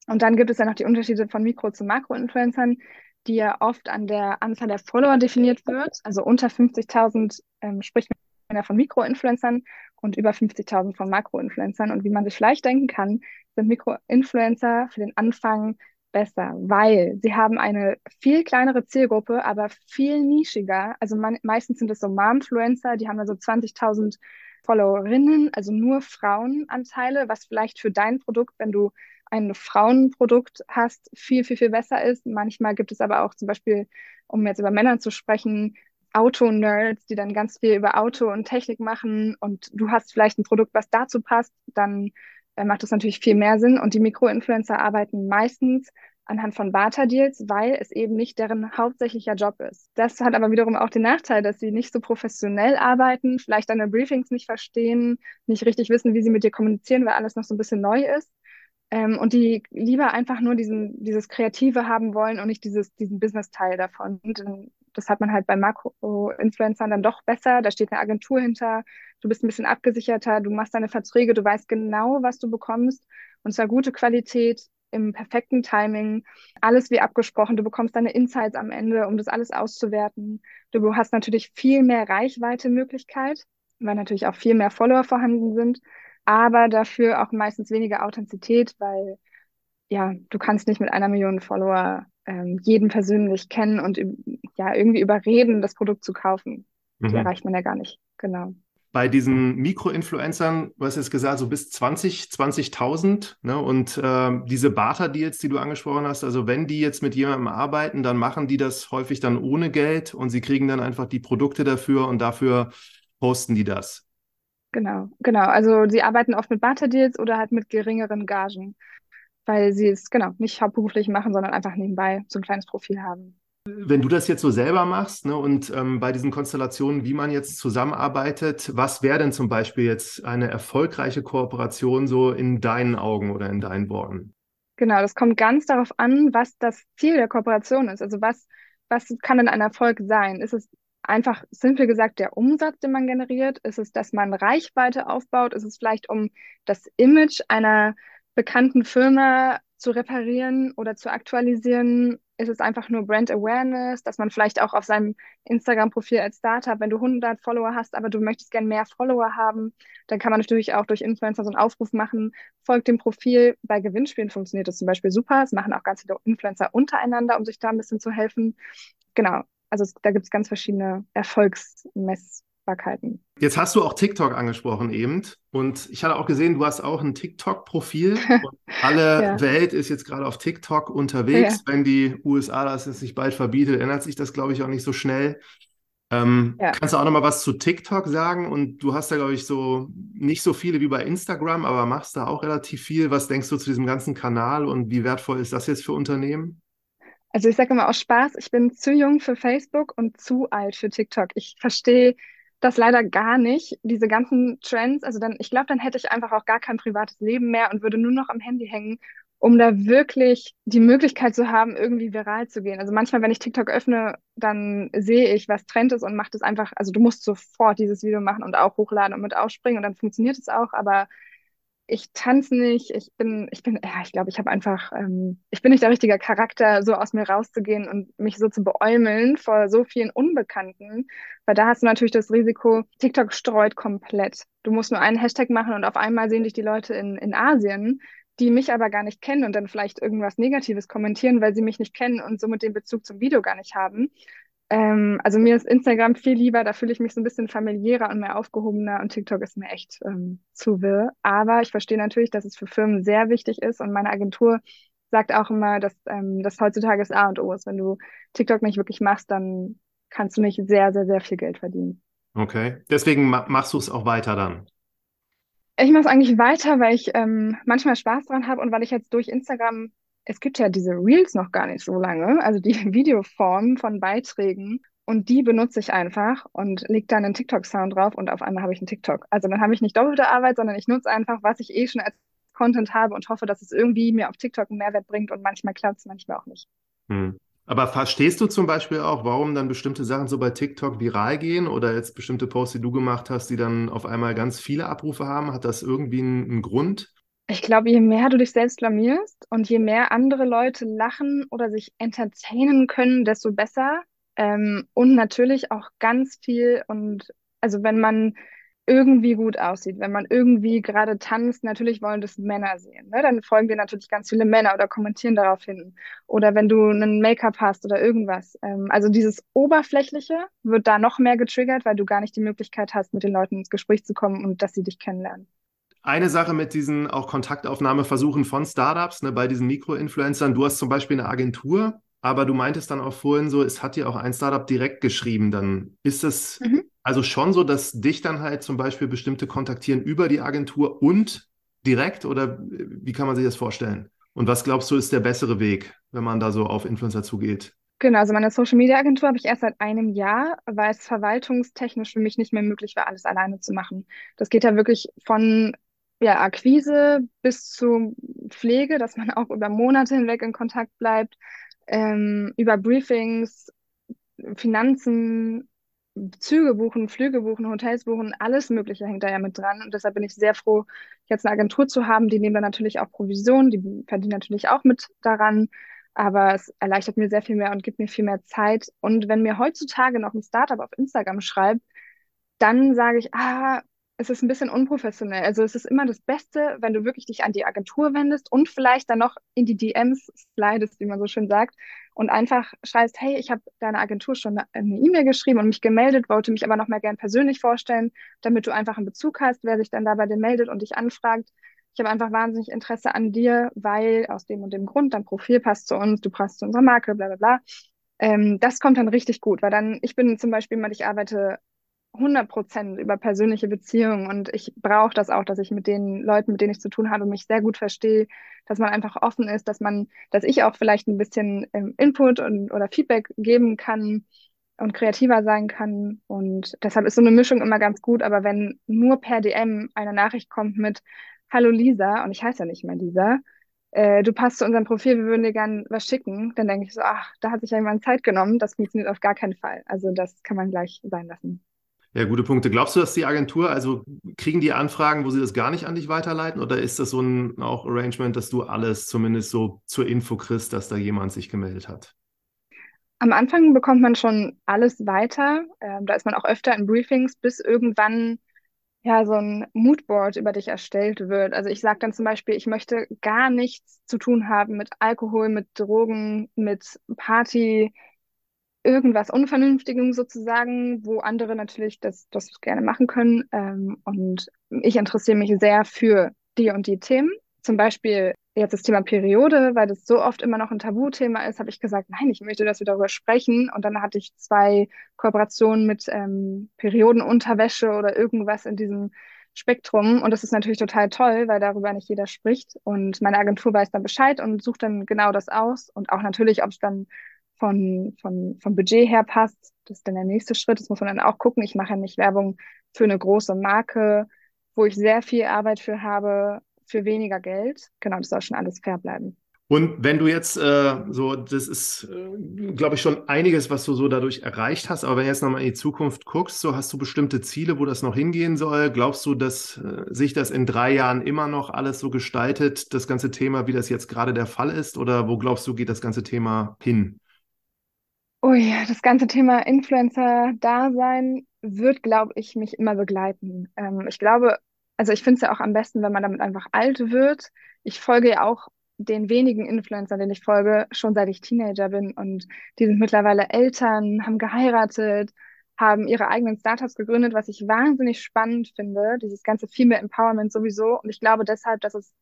Und dann gibt es ja noch die Unterschiede von Mikro- zu Makro-Influencern die ja oft an der Anzahl der Follower definiert wird. Also unter 50.000 ähm, spricht man ja von Mikroinfluencern und über 50.000 von Makroinfluencern. Und wie man sich vielleicht denken kann, sind Mikroinfluencer für den Anfang besser, weil sie haben eine viel kleinere Zielgruppe, aber viel nischiger. Also man, meistens sind es so Momfluencer, die haben also 20.000 Followerinnen, also nur Frauenanteile, was vielleicht für dein Produkt, wenn du ein Frauenprodukt hast, viel, viel, viel besser ist. Manchmal gibt es aber auch zum Beispiel, um jetzt über Männer zu sprechen, Auto-Nerds, die dann ganz viel über Auto und Technik machen und du hast vielleicht ein Produkt, was dazu passt, dann äh, macht das natürlich viel mehr Sinn. Und die Mikroinfluencer arbeiten meistens anhand von Barter-Deals, weil es eben nicht deren hauptsächlicher Job ist. Das hat aber wiederum auch den Nachteil, dass sie nicht so professionell arbeiten, vielleicht deine Briefings nicht verstehen, nicht richtig wissen, wie sie mit dir kommunizieren, weil alles noch so ein bisschen neu ist. Ähm, und die lieber einfach nur diesen, dieses Kreative haben wollen und nicht dieses, diesen Business-Teil davon. Und das hat man halt bei Makro-Influencern dann doch besser. Da steht eine Agentur hinter, du bist ein bisschen abgesicherter, du machst deine Verträge, du weißt genau, was du bekommst. Und zwar gute Qualität im perfekten Timing, alles wie abgesprochen. Du bekommst deine Insights am Ende, um das alles auszuwerten. Du hast natürlich viel mehr Reichweite-Möglichkeit, weil natürlich auch viel mehr Follower vorhanden sind, aber dafür auch meistens weniger Authentizität, weil ja, du kannst nicht mit einer Million Follower ähm, jeden persönlich kennen und ja, irgendwie überreden, das Produkt zu kaufen. Die mhm. erreicht man ja gar nicht. Genau bei diesen Mikroinfluencern, du hast jetzt gesagt, so bis 20, 20.000. Ne? Und äh, diese Barter-Deals, die du angesprochen hast, also wenn die jetzt mit jemandem arbeiten, dann machen die das häufig dann ohne Geld und sie kriegen dann einfach die Produkte dafür und dafür posten die das. Genau, genau. Also sie arbeiten oft mit Barter-Deals oder halt mit geringeren Gagen, weil sie es genau nicht hauptberuflich machen, sondern einfach nebenbei so ein kleines Profil haben. Wenn du das jetzt so selber machst ne, und ähm, bei diesen Konstellationen, wie man jetzt zusammenarbeitet, was wäre denn zum Beispiel jetzt eine erfolgreiche Kooperation so in deinen Augen oder in deinen Worten? Genau, das kommt ganz darauf an, was das Ziel der Kooperation ist. Also was, was kann denn ein Erfolg sein? Ist es einfach simpel gesagt der Umsatz, den man generiert? Ist es, dass man Reichweite aufbaut? Ist es vielleicht, um das Image einer bekannten Firma zu reparieren oder zu aktualisieren? ist es einfach nur Brand Awareness, dass man vielleicht auch auf seinem Instagram-Profil als Startup, wenn du 100 Follower hast, aber du möchtest gerne mehr Follower haben, dann kann man natürlich auch durch Influencer so einen Aufruf machen, folgt dem Profil. Bei Gewinnspielen funktioniert das zum Beispiel super. Das machen auch ganz viele Influencer untereinander, um sich da ein bisschen zu helfen. Genau. Also da gibt es ganz verschiedene Erfolgsmess Messbarkeiten. Jetzt hast du auch TikTok angesprochen eben. Und ich hatte auch gesehen, du hast auch ein TikTok-Profil. alle ja. Welt ist jetzt gerade auf TikTok unterwegs. Ja. Wenn die USA das jetzt nicht bald verbietet, ändert sich das, glaube ich, auch nicht so schnell. Ähm, ja. Kannst du auch noch mal was zu TikTok sagen? Und du hast da, glaube ich, so nicht so viele wie bei Instagram, aber machst da auch relativ viel. Was denkst du zu diesem ganzen Kanal und wie wertvoll ist das jetzt für Unternehmen? Also ich sage immer aus Spaß, ich bin zu jung für Facebook und zu alt für TikTok. Ich verstehe das leider gar nicht. Diese ganzen Trends, also dann, ich glaube, dann hätte ich einfach auch gar kein privates Leben mehr und würde nur noch am Handy hängen, um da wirklich die Möglichkeit zu haben, irgendwie viral zu gehen. Also manchmal, wenn ich TikTok öffne, dann sehe ich, was Trend ist und mache das einfach, also du musst sofort dieses Video machen und auch hochladen und mit aufspringen und dann funktioniert es auch, aber ich tanze nicht, ich bin, ich bin, ja, ich glaube, ich habe einfach, ähm, ich bin nicht der richtige Charakter, so aus mir rauszugehen und mich so zu beäumeln vor so vielen Unbekannten, weil da hast du natürlich das Risiko, TikTok streut komplett. Du musst nur einen Hashtag machen und auf einmal sehen dich die Leute in, in Asien, die mich aber gar nicht kennen und dann vielleicht irgendwas Negatives kommentieren, weil sie mich nicht kennen und somit den Bezug zum Video gar nicht haben. Ähm, also mir ist Instagram viel lieber, da fühle ich mich so ein bisschen familiärer und mehr aufgehobener und TikTok ist mir echt ähm, zu wirr. Aber ich verstehe natürlich, dass es für Firmen sehr wichtig ist und meine Agentur sagt auch immer, dass ähm, das heutzutage das A und O ist. Wenn du TikTok nicht wirklich machst, dann kannst du nicht sehr, sehr, sehr viel Geld verdienen. Okay, deswegen machst du es auch weiter dann. Ich mache es eigentlich weiter, weil ich ähm, manchmal Spaß dran habe und weil ich jetzt durch Instagram es gibt ja diese Reels noch gar nicht so lange, also die Videoform von Beiträgen. Und die benutze ich einfach und leg dann einen TikTok-Sound drauf und auf einmal habe ich einen TikTok. Also dann habe ich nicht doppelte Arbeit, sondern ich nutze einfach, was ich eh schon als Content habe und hoffe, dass es irgendwie mir auf TikTok einen Mehrwert bringt und manchmal klappt es, manchmal auch nicht. Hm. Aber verstehst du zum Beispiel auch, warum dann bestimmte Sachen so bei TikTok viral gehen oder jetzt bestimmte Posts, die du gemacht hast, die dann auf einmal ganz viele Abrufe haben? Hat das irgendwie einen, einen Grund? Ich glaube, je mehr du dich selbst blamierst und je mehr andere Leute lachen oder sich entertainen können, desto besser. Ähm, und natürlich auch ganz viel und also wenn man irgendwie gut aussieht, wenn man irgendwie gerade tanzt, natürlich wollen das Männer sehen. Ne? Dann folgen dir natürlich ganz viele Männer oder kommentieren darauf hin. Oder wenn du einen Make-up hast oder irgendwas. Ähm, also dieses Oberflächliche wird da noch mehr getriggert, weil du gar nicht die Möglichkeit hast, mit den Leuten ins Gespräch zu kommen und dass sie dich kennenlernen. Eine Sache mit diesen auch Kontaktaufnahmeversuchen von Startups, ne, bei diesen Mikroinfluencern, du hast zum Beispiel eine Agentur, aber du meintest dann auch vorhin so, es hat dir auch ein Startup direkt geschrieben. Dann ist es mhm. also schon so, dass dich dann halt zum Beispiel bestimmte kontaktieren über die Agentur und direkt oder wie kann man sich das vorstellen? Und was glaubst du, ist der bessere Weg, wenn man da so auf Influencer zugeht? Genau, also meine Social Media Agentur habe ich erst seit einem Jahr, weil es verwaltungstechnisch für mich nicht mehr möglich war, alles alleine zu machen. Das geht ja wirklich von ja, Akquise bis zur Pflege, dass man auch über Monate hinweg in Kontakt bleibt, ähm, über Briefings, Finanzen, Züge buchen, Flüge buchen, Hotels buchen, alles Mögliche hängt da ja mit dran. Und deshalb bin ich sehr froh, jetzt eine Agentur zu haben. Die nehmen dann natürlich auch Provision, die verdienen natürlich auch mit daran. Aber es erleichtert mir sehr viel mehr und gibt mir viel mehr Zeit. Und wenn mir heutzutage noch ein Startup auf Instagram schreibt, dann sage ich, ah, es ist ein bisschen unprofessionell. Also es ist immer das Beste, wenn du wirklich dich an die Agentur wendest und vielleicht dann noch in die DMs slidest, wie man so schön sagt, und einfach schreibst, hey, ich habe deiner Agentur schon eine E-Mail geschrieben und mich gemeldet, wollte mich aber noch mal gern persönlich vorstellen, damit du einfach einen Bezug hast, wer sich dann da bei dir meldet und dich anfragt. Ich habe einfach wahnsinnig Interesse an dir, weil aus dem und dem Grund dein Profil passt zu uns, du passt zu unserer Marke, bla bla bla. Ähm, das kommt dann richtig gut, weil dann, ich bin zum Beispiel mal, ich arbeite 100 Prozent über persönliche Beziehungen und ich brauche das auch, dass ich mit den Leuten, mit denen ich zu tun habe, mich sehr gut verstehe, dass man einfach offen ist, dass man, dass ich auch vielleicht ein bisschen ähm, Input und oder Feedback geben kann und kreativer sein kann und deshalb ist so eine Mischung immer ganz gut, aber wenn nur per DM eine Nachricht kommt mit Hallo Lisa und ich heiße ja nicht mehr Lisa, äh, du passt zu unserem Profil, wir würden dir gerne was schicken, dann denke ich so, ach, da hat sich ja jemand Zeit genommen, das funktioniert auf gar keinen Fall. Also das kann man gleich sein lassen. Ja, gute Punkte. Glaubst du, dass die Agentur, also kriegen die Anfragen, wo sie das gar nicht an dich weiterleiten oder ist das so ein auch Arrangement, dass du alles zumindest so zur Info kriegst, dass da jemand sich gemeldet hat? Am Anfang bekommt man schon alles weiter. Ähm, da ist man auch öfter in Briefings, bis irgendwann ja so ein Moodboard über dich erstellt wird. Also ich sage dann zum Beispiel, ich möchte gar nichts zu tun haben mit Alkohol, mit Drogen, mit Party, irgendwas Unvernünftigem sozusagen, wo andere natürlich das, das gerne machen können. Ähm, und ich interessiere mich sehr für die und die Themen. Zum Beispiel jetzt das Thema Periode, weil das so oft immer noch ein Tabuthema ist, habe ich gesagt, nein, ich möchte, dass wir darüber sprechen. Und dann hatte ich zwei Kooperationen mit ähm, Periodenunterwäsche oder irgendwas in diesem Spektrum. Und das ist natürlich total toll, weil darüber nicht jeder spricht. Und meine Agentur weiß dann Bescheid und sucht dann genau das aus. Und auch natürlich, ob es dann von, von, vom Budget her passt. Das ist dann der nächste Schritt. Das muss man dann auch gucken. Ich mache ja nicht Werbung für eine große Marke, wo ich sehr viel Arbeit für habe, für weniger Geld. Genau, das soll schon alles fair bleiben. Und wenn du jetzt äh, so, das ist, äh, glaube ich, schon einiges, was du so dadurch erreicht hast, aber wenn du jetzt nochmal in die Zukunft guckst, so hast du bestimmte Ziele, wo das noch hingehen soll? Glaubst du, dass äh, sich das in drei Jahren immer noch alles so gestaltet, das ganze Thema, wie das jetzt gerade der Fall ist? Oder wo glaubst du, geht das ganze Thema hin? Oh ja, das ganze Thema Influencer-Dasein wird, glaube ich, mich immer begleiten. Ähm, ich glaube, also ich finde es ja auch am besten, wenn man damit einfach alt wird. Ich folge ja auch den wenigen Influencern, denen ich folge, schon seit ich Teenager bin und die sind mittlerweile Eltern, haben geheiratet, haben ihre eigenen Startups gegründet, was ich wahnsinnig spannend finde, dieses ganze Female Empowerment sowieso. Und ich glaube deshalb, dass es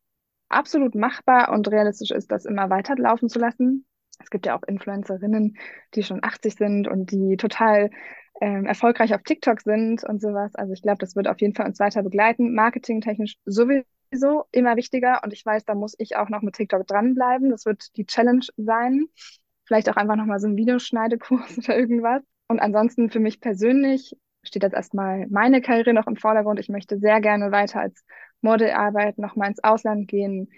absolut machbar und realistisch ist, das immer weiterlaufen zu lassen. Es gibt ja auch Influencerinnen, die schon 80 sind und die total ähm, erfolgreich auf TikTok sind und sowas. Also ich glaube, das wird auf jeden Fall uns weiter begleiten. Marketingtechnisch sowieso immer wichtiger und ich weiß, da muss ich auch noch mit TikTok dranbleiben. Das wird die Challenge sein. Vielleicht auch einfach nochmal so ein Videoschneidekurs oder irgendwas. Und ansonsten für mich persönlich steht jetzt erstmal meine Karriere noch im Vordergrund. Ich möchte sehr gerne weiter als Model arbeiten, nochmal ins Ausland gehen,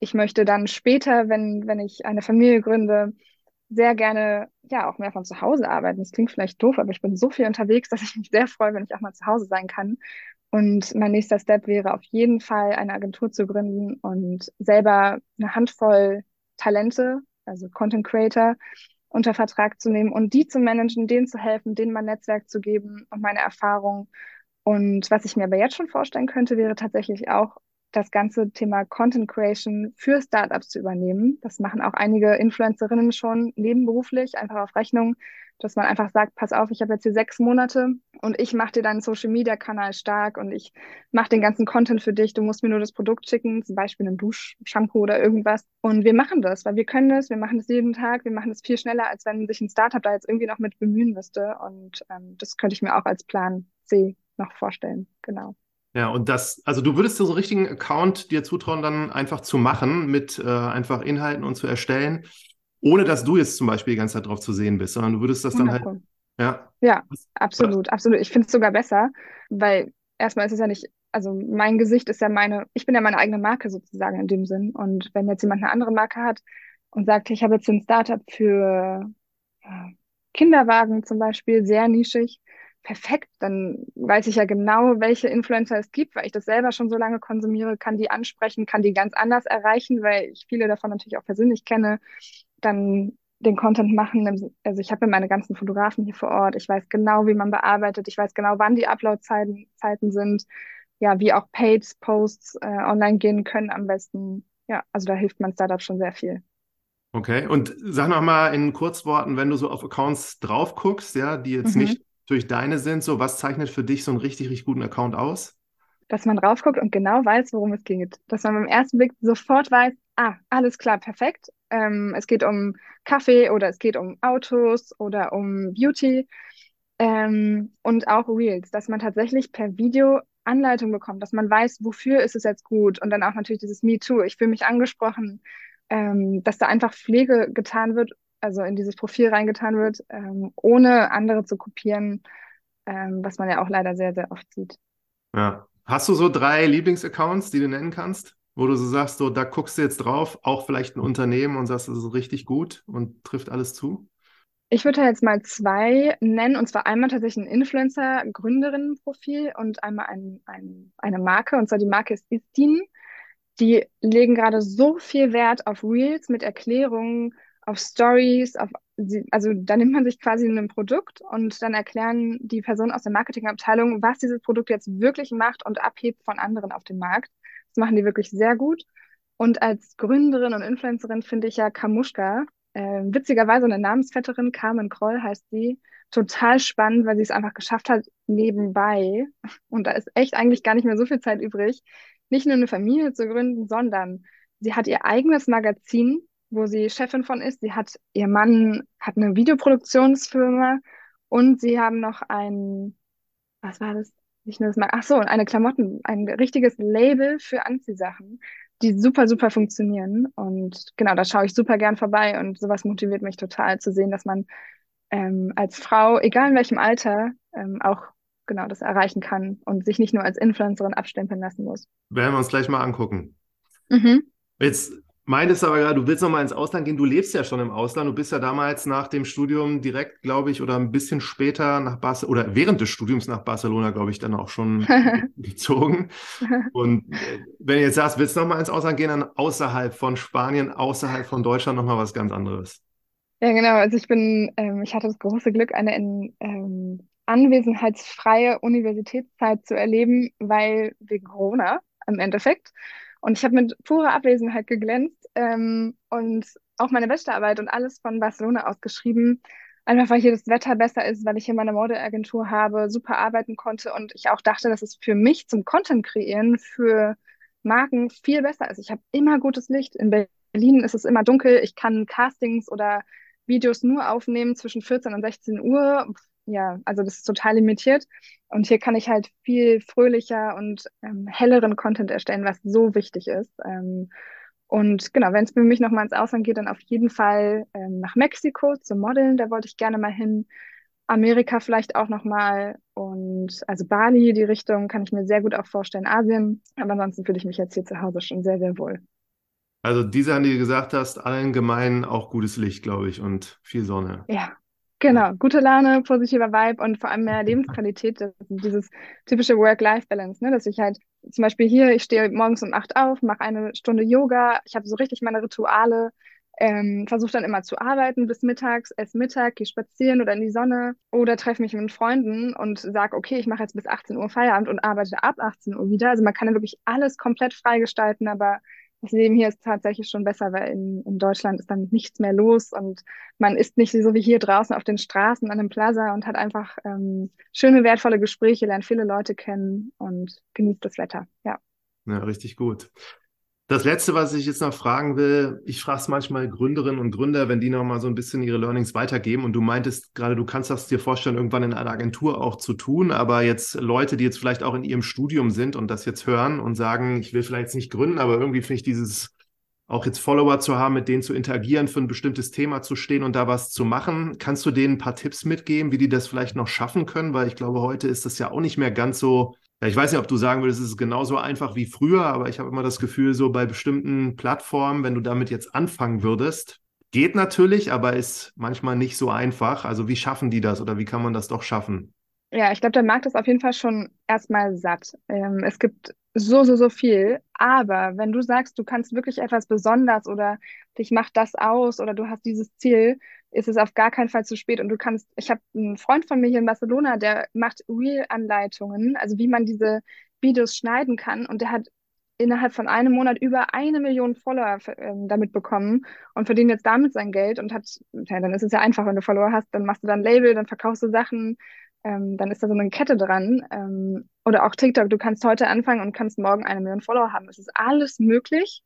ich möchte dann später, wenn, wenn ich eine Familie gründe, sehr gerne ja auch mehr von zu Hause arbeiten. Das klingt vielleicht doof, aber ich bin so viel unterwegs, dass ich mich sehr freue, wenn ich auch mal zu Hause sein kann. Und mein nächster Step wäre auf jeden Fall eine Agentur zu gründen und selber eine Handvoll Talente, also Content Creator, unter Vertrag zu nehmen und die zu managen, denen zu helfen, denen mein Netzwerk zu geben und meine Erfahrung Und was ich mir aber jetzt schon vorstellen könnte, wäre tatsächlich auch das ganze Thema Content Creation für Startups zu übernehmen. Das machen auch einige Influencerinnen schon nebenberuflich, einfach auf Rechnung, dass man einfach sagt, pass auf, ich habe jetzt hier sechs Monate und ich mache dir deinen Social-Media-Kanal stark und ich mache den ganzen Content für dich. Du musst mir nur das Produkt schicken, zum Beispiel ein Duschshampoo oder irgendwas. Und wir machen das, weil wir können das, wir machen das jeden Tag, wir machen das viel schneller, als wenn sich ein Startup da jetzt irgendwie noch mit bemühen müsste. Und ähm, das könnte ich mir auch als Plan C noch vorstellen. Genau. Ja, und das, also du würdest dir so einen richtigen Account dir zutrauen, dann einfach zu machen, mit äh, einfach Inhalten und zu erstellen, ohne dass du jetzt zum Beispiel die ganze Zeit drauf zu sehen bist, sondern du würdest das dann halt. Ja, ja absolut, absolut. Ich finde es sogar besser, weil erstmal ist es ja nicht, also mein Gesicht ist ja meine, ich bin ja meine eigene Marke sozusagen in dem Sinn. Und wenn jetzt jemand eine andere Marke hat und sagt, ich habe jetzt ein Startup für ja, Kinderwagen zum Beispiel, sehr nischig, perfekt, dann weiß ich ja genau, welche Influencer es gibt, weil ich das selber schon so lange konsumiere, kann die ansprechen, kann die ganz anders erreichen, weil ich viele davon natürlich auch persönlich kenne, dann den Content machen. Also ich habe meine ganzen Fotografen hier vor Ort, ich weiß genau, wie man bearbeitet, ich weiß genau, wann die Upload-Zeiten Zeiten sind, ja, wie auch Paid Posts äh, online gehen können am besten. Ja, also da hilft mein Startup schon sehr viel. Okay, und sag noch mal in Kurzworten, wenn du so auf Accounts drauf guckst, ja, die jetzt mhm. nicht durch deine sind, so was zeichnet für dich so einen richtig, richtig guten Account aus? Dass man raufguckt und genau weiß, worum es geht. Dass man beim ersten Blick sofort weiß, ah, alles klar, perfekt. Ähm, es geht um Kaffee oder es geht um Autos oder um Beauty ähm, und auch Reels, dass man tatsächlich per Video Anleitung bekommt, dass man weiß, wofür ist es jetzt gut und dann auch natürlich dieses Me Too, ich fühle mich angesprochen, ähm, dass da einfach Pflege getan wird also in dieses Profil reingetan wird, ähm, ohne andere zu kopieren, ähm, was man ja auch leider sehr, sehr oft sieht. Ja. Hast du so drei Lieblingsaccounts, die du nennen kannst, wo du so sagst, so, da guckst du jetzt drauf, auch vielleicht ein Unternehmen und sagst, das ist richtig gut und trifft alles zu? Ich würde jetzt mal zwei nennen, und zwar einmal tatsächlich ein Influencer-Gründerinnen-Profil und einmal ein, ein, eine Marke, und zwar die Marke ist Istin. Die legen gerade so viel Wert auf Reels mit Erklärungen, auf Stories, auf, also da nimmt man sich quasi ein Produkt und dann erklären die Personen aus der Marketingabteilung, was dieses Produkt jetzt wirklich macht und abhebt von anderen auf dem Markt. Das machen die wirklich sehr gut. Und als Gründerin und Influencerin finde ich ja Kamuschka, äh, witzigerweise eine Namensvetterin, Carmen Kroll heißt sie, total spannend, weil sie es einfach geschafft hat, nebenbei, und da ist echt eigentlich gar nicht mehr so viel Zeit übrig, nicht nur eine Familie zu gründen, sondern sie hat ihr eigenes Magazin wo sie Chefin von ist. Sie hat, ihr Mann hat eine Videoproduktionsfirma und sie haben noch ein, was war das? Nicht nur das Mag ach so, eine Klamotten, ein richtiges Label für Anziehsachen, die super, super funktionieren. Und genau, da schaue ich super gern vorbei und sowas motiviert mich total zu sehen, dass man ähm, als Frau, egal in welchem Alter, ähm, auch genau das erreichen kann und sich nicht nur als Influencerin abstempeln lassen muss. Werden wir uns gleich mal angucken. Mhm. Jetzt meintest aber gerade, du willst noch mal ins Ausland gehen. Du lebst ja schon im Ausland. Du bist ja damals nach dem Studium direkt, glaube ich, oder ein bisschen später nach Barcelona oder während des Studiums nach Barcelona, glaube ich, dann auch schon gezogen. Und äh, wenn du jetzt sagst, willst du noch mal ins Ausland gehen, dann außerhalb von Spanien, außerhalb von Deutschland noch mal was ganz anderes. Ja, genau. Also ich bin, ähm, ich hatte das große Glück, eine in, ähm, anwesenheitsfreie Universitätszeit zu erleben, weil wegen Corona im Endeffekt. Und ich habe mit purer Abwesenheit geglänzt ähm, und auch meine Bachelorarbeit und alles von Barcelona aus geschrieben. Einfach weil hier das Wetter besser ist, weil ich hier meine Modeagentur habe, super arbeiten konnte und ich auch dachte, dass es für mich zum Content kreieren, für Marken viel besser ist. Ich habe immer gutes Licht. In Berlin ist es immer dunkel. Ich kann Castings oder Videos nur aufnehmen zwischen 14 und 16 Uhr ja, also das ist total limitiert. Und hier kann ich halt viel fröhlicher und ähm, helleren Content erstellen, was so wichtig ist. Ähm, und genau, wenn es für mich nochmal ins Ausland geht, dann auf jeden Fall ähm, nach Mexiko zum Modeln, da wollte ich gerne mal hin. Amerika vielleicht auch nochmal und also Bali, die Richtung kann ich mir sehr gut auch vorstellen, Asien. Aber ansonsten fühle ich mich jetzt hier zu Hause schon sehr, sehr wohl. Also diese Sachen, die du gesagt hast, allgemein auch gutes Licht, glaube ich, und viel Sonne. Ja, Genau, gute Laune, positiver Vibe und vor allem mehr Lebensqualität, das dieses typische Work-Life-Balance, ne? dass ich halt zum Beispiel hier, ich stehe morgens um acht auf, mache eine Stunde Yoga, ich habe so richtig meine Rituale, ähm, versuche dann immer zu arbeiten bis mittags, esse Mittag, gehe spazieren oder in die Sonne oder treffe mich mit Freunden und sage, okay, ich mache jetzt bis 18 Uhr Feierabend und arbeite ab 18 Uhr wieder. Also man kann ja wirklich alles komplett freigestalten, aber das Leben hier ist tatsächlich schon besser, weil in, in Deutschland ist dann nichts mehr los und man ist nicht so wie hier draußen auf den Straßen an dem Plaza und hat einfach ähm, schöne, wertvolle Gespräche, lernt viele Leute kennen und genießt das Wetter. Ja. Ja, richtig gut. Das Letzte, was ich jetzt noch fragen will, ich frage es manchmal Gründerinnen und Gründer, wenn die noch mal so ein bisschen ihre Learnings weitergeben. Und du meintest gerade, du kannst das dir vorstellen, irgendwann in einer Agentur auch zu tun. Aber jetzt Leute, die jetzt vielleicht auch in ihrem Studium sind und das jetzt hören und sagen, ich will vielleicht nicht gründen, aber irgendwie finde ich dieses auch jetzt Follower zu haben, mit denen zu interagieren, für ein bestimmtes Thema zu stehen und da was zu machen. Kannst du denen ein paar Tipps mitgeben, wie die das vielleicht noch schaffen können? Weil ich glaube, heute ist das ja auch nicht mehr ganz so ja, ich weiß nicht, ob du sagen würdest, es ist genauso einfach wie früher, aber ich habe immer das Gefühl, so bei bestimmten Plattformen, wenn du damit jetzt anfangen würdest, geht natürlich, aber ist manchmal nicht so einfach. Also wie schaffen die das oder wie kann man das doch schaffen? Ja, ich glaube, der Markt ist auf jeden Fall schon erstmal satt. Ähm, es gibt so, so, so viel. Aber wenn du sagst, du kannst wirklich etwas besonders oder dich macht das aus oder du hast dieses Ziel, ist es auf gar keinen Fall zu spät. Und du kannst, ich habe einen Freund von mir hier in Barcelona, der macht Real-Anleitungen, also wie man diese Videos schneiden kann. Und der hat innerhalb von einem Monat über eine Million Follower äh, damit bekommen und verdient jetzt damit sein Geld und hat, ja, dann ist es ja einfach, wenn du Follower hast, dann machst du dann Label, dann verkaufst du Sachen, ähm, dann ist da so eine Kette dran. Ähm, oder auch TikTok, du kannst heute anfangen und kannst morgen eine Million Follower haben. Es ist alles möglich.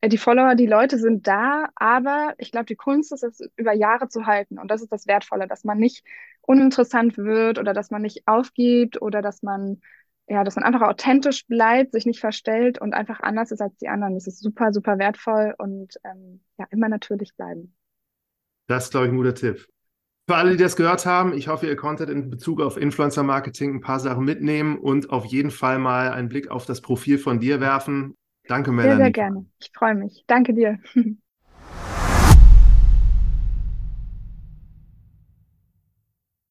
Äh, die Follower, die Leute sind da, aber ich glaube, die Kunst ist es, über Jahre zu halten. Und das ist das Wertvolle, dass man nicht uninteressant wird oder dass man nicht aufgibt oder dass man, ja, dass man einfach authentisch bleibt, sich nicht verstellt und einfach anders ist als die anderen. Das ist super, super wertvoll und ähm, ja, immer natürlich bleiben. Das ist, glaube ich, ein guter Tipp. Für alle, die das gehört haben, ich hoffe, ihr konntet in Bezug auf Influencer Marketing ein paar Sachen mitnehmen und auf jeden Fall mal einen Blick auf das Profil von dir werfen. Danke, Melanie. Sehr, sehr gerne. Ich freue mich. Danke dir.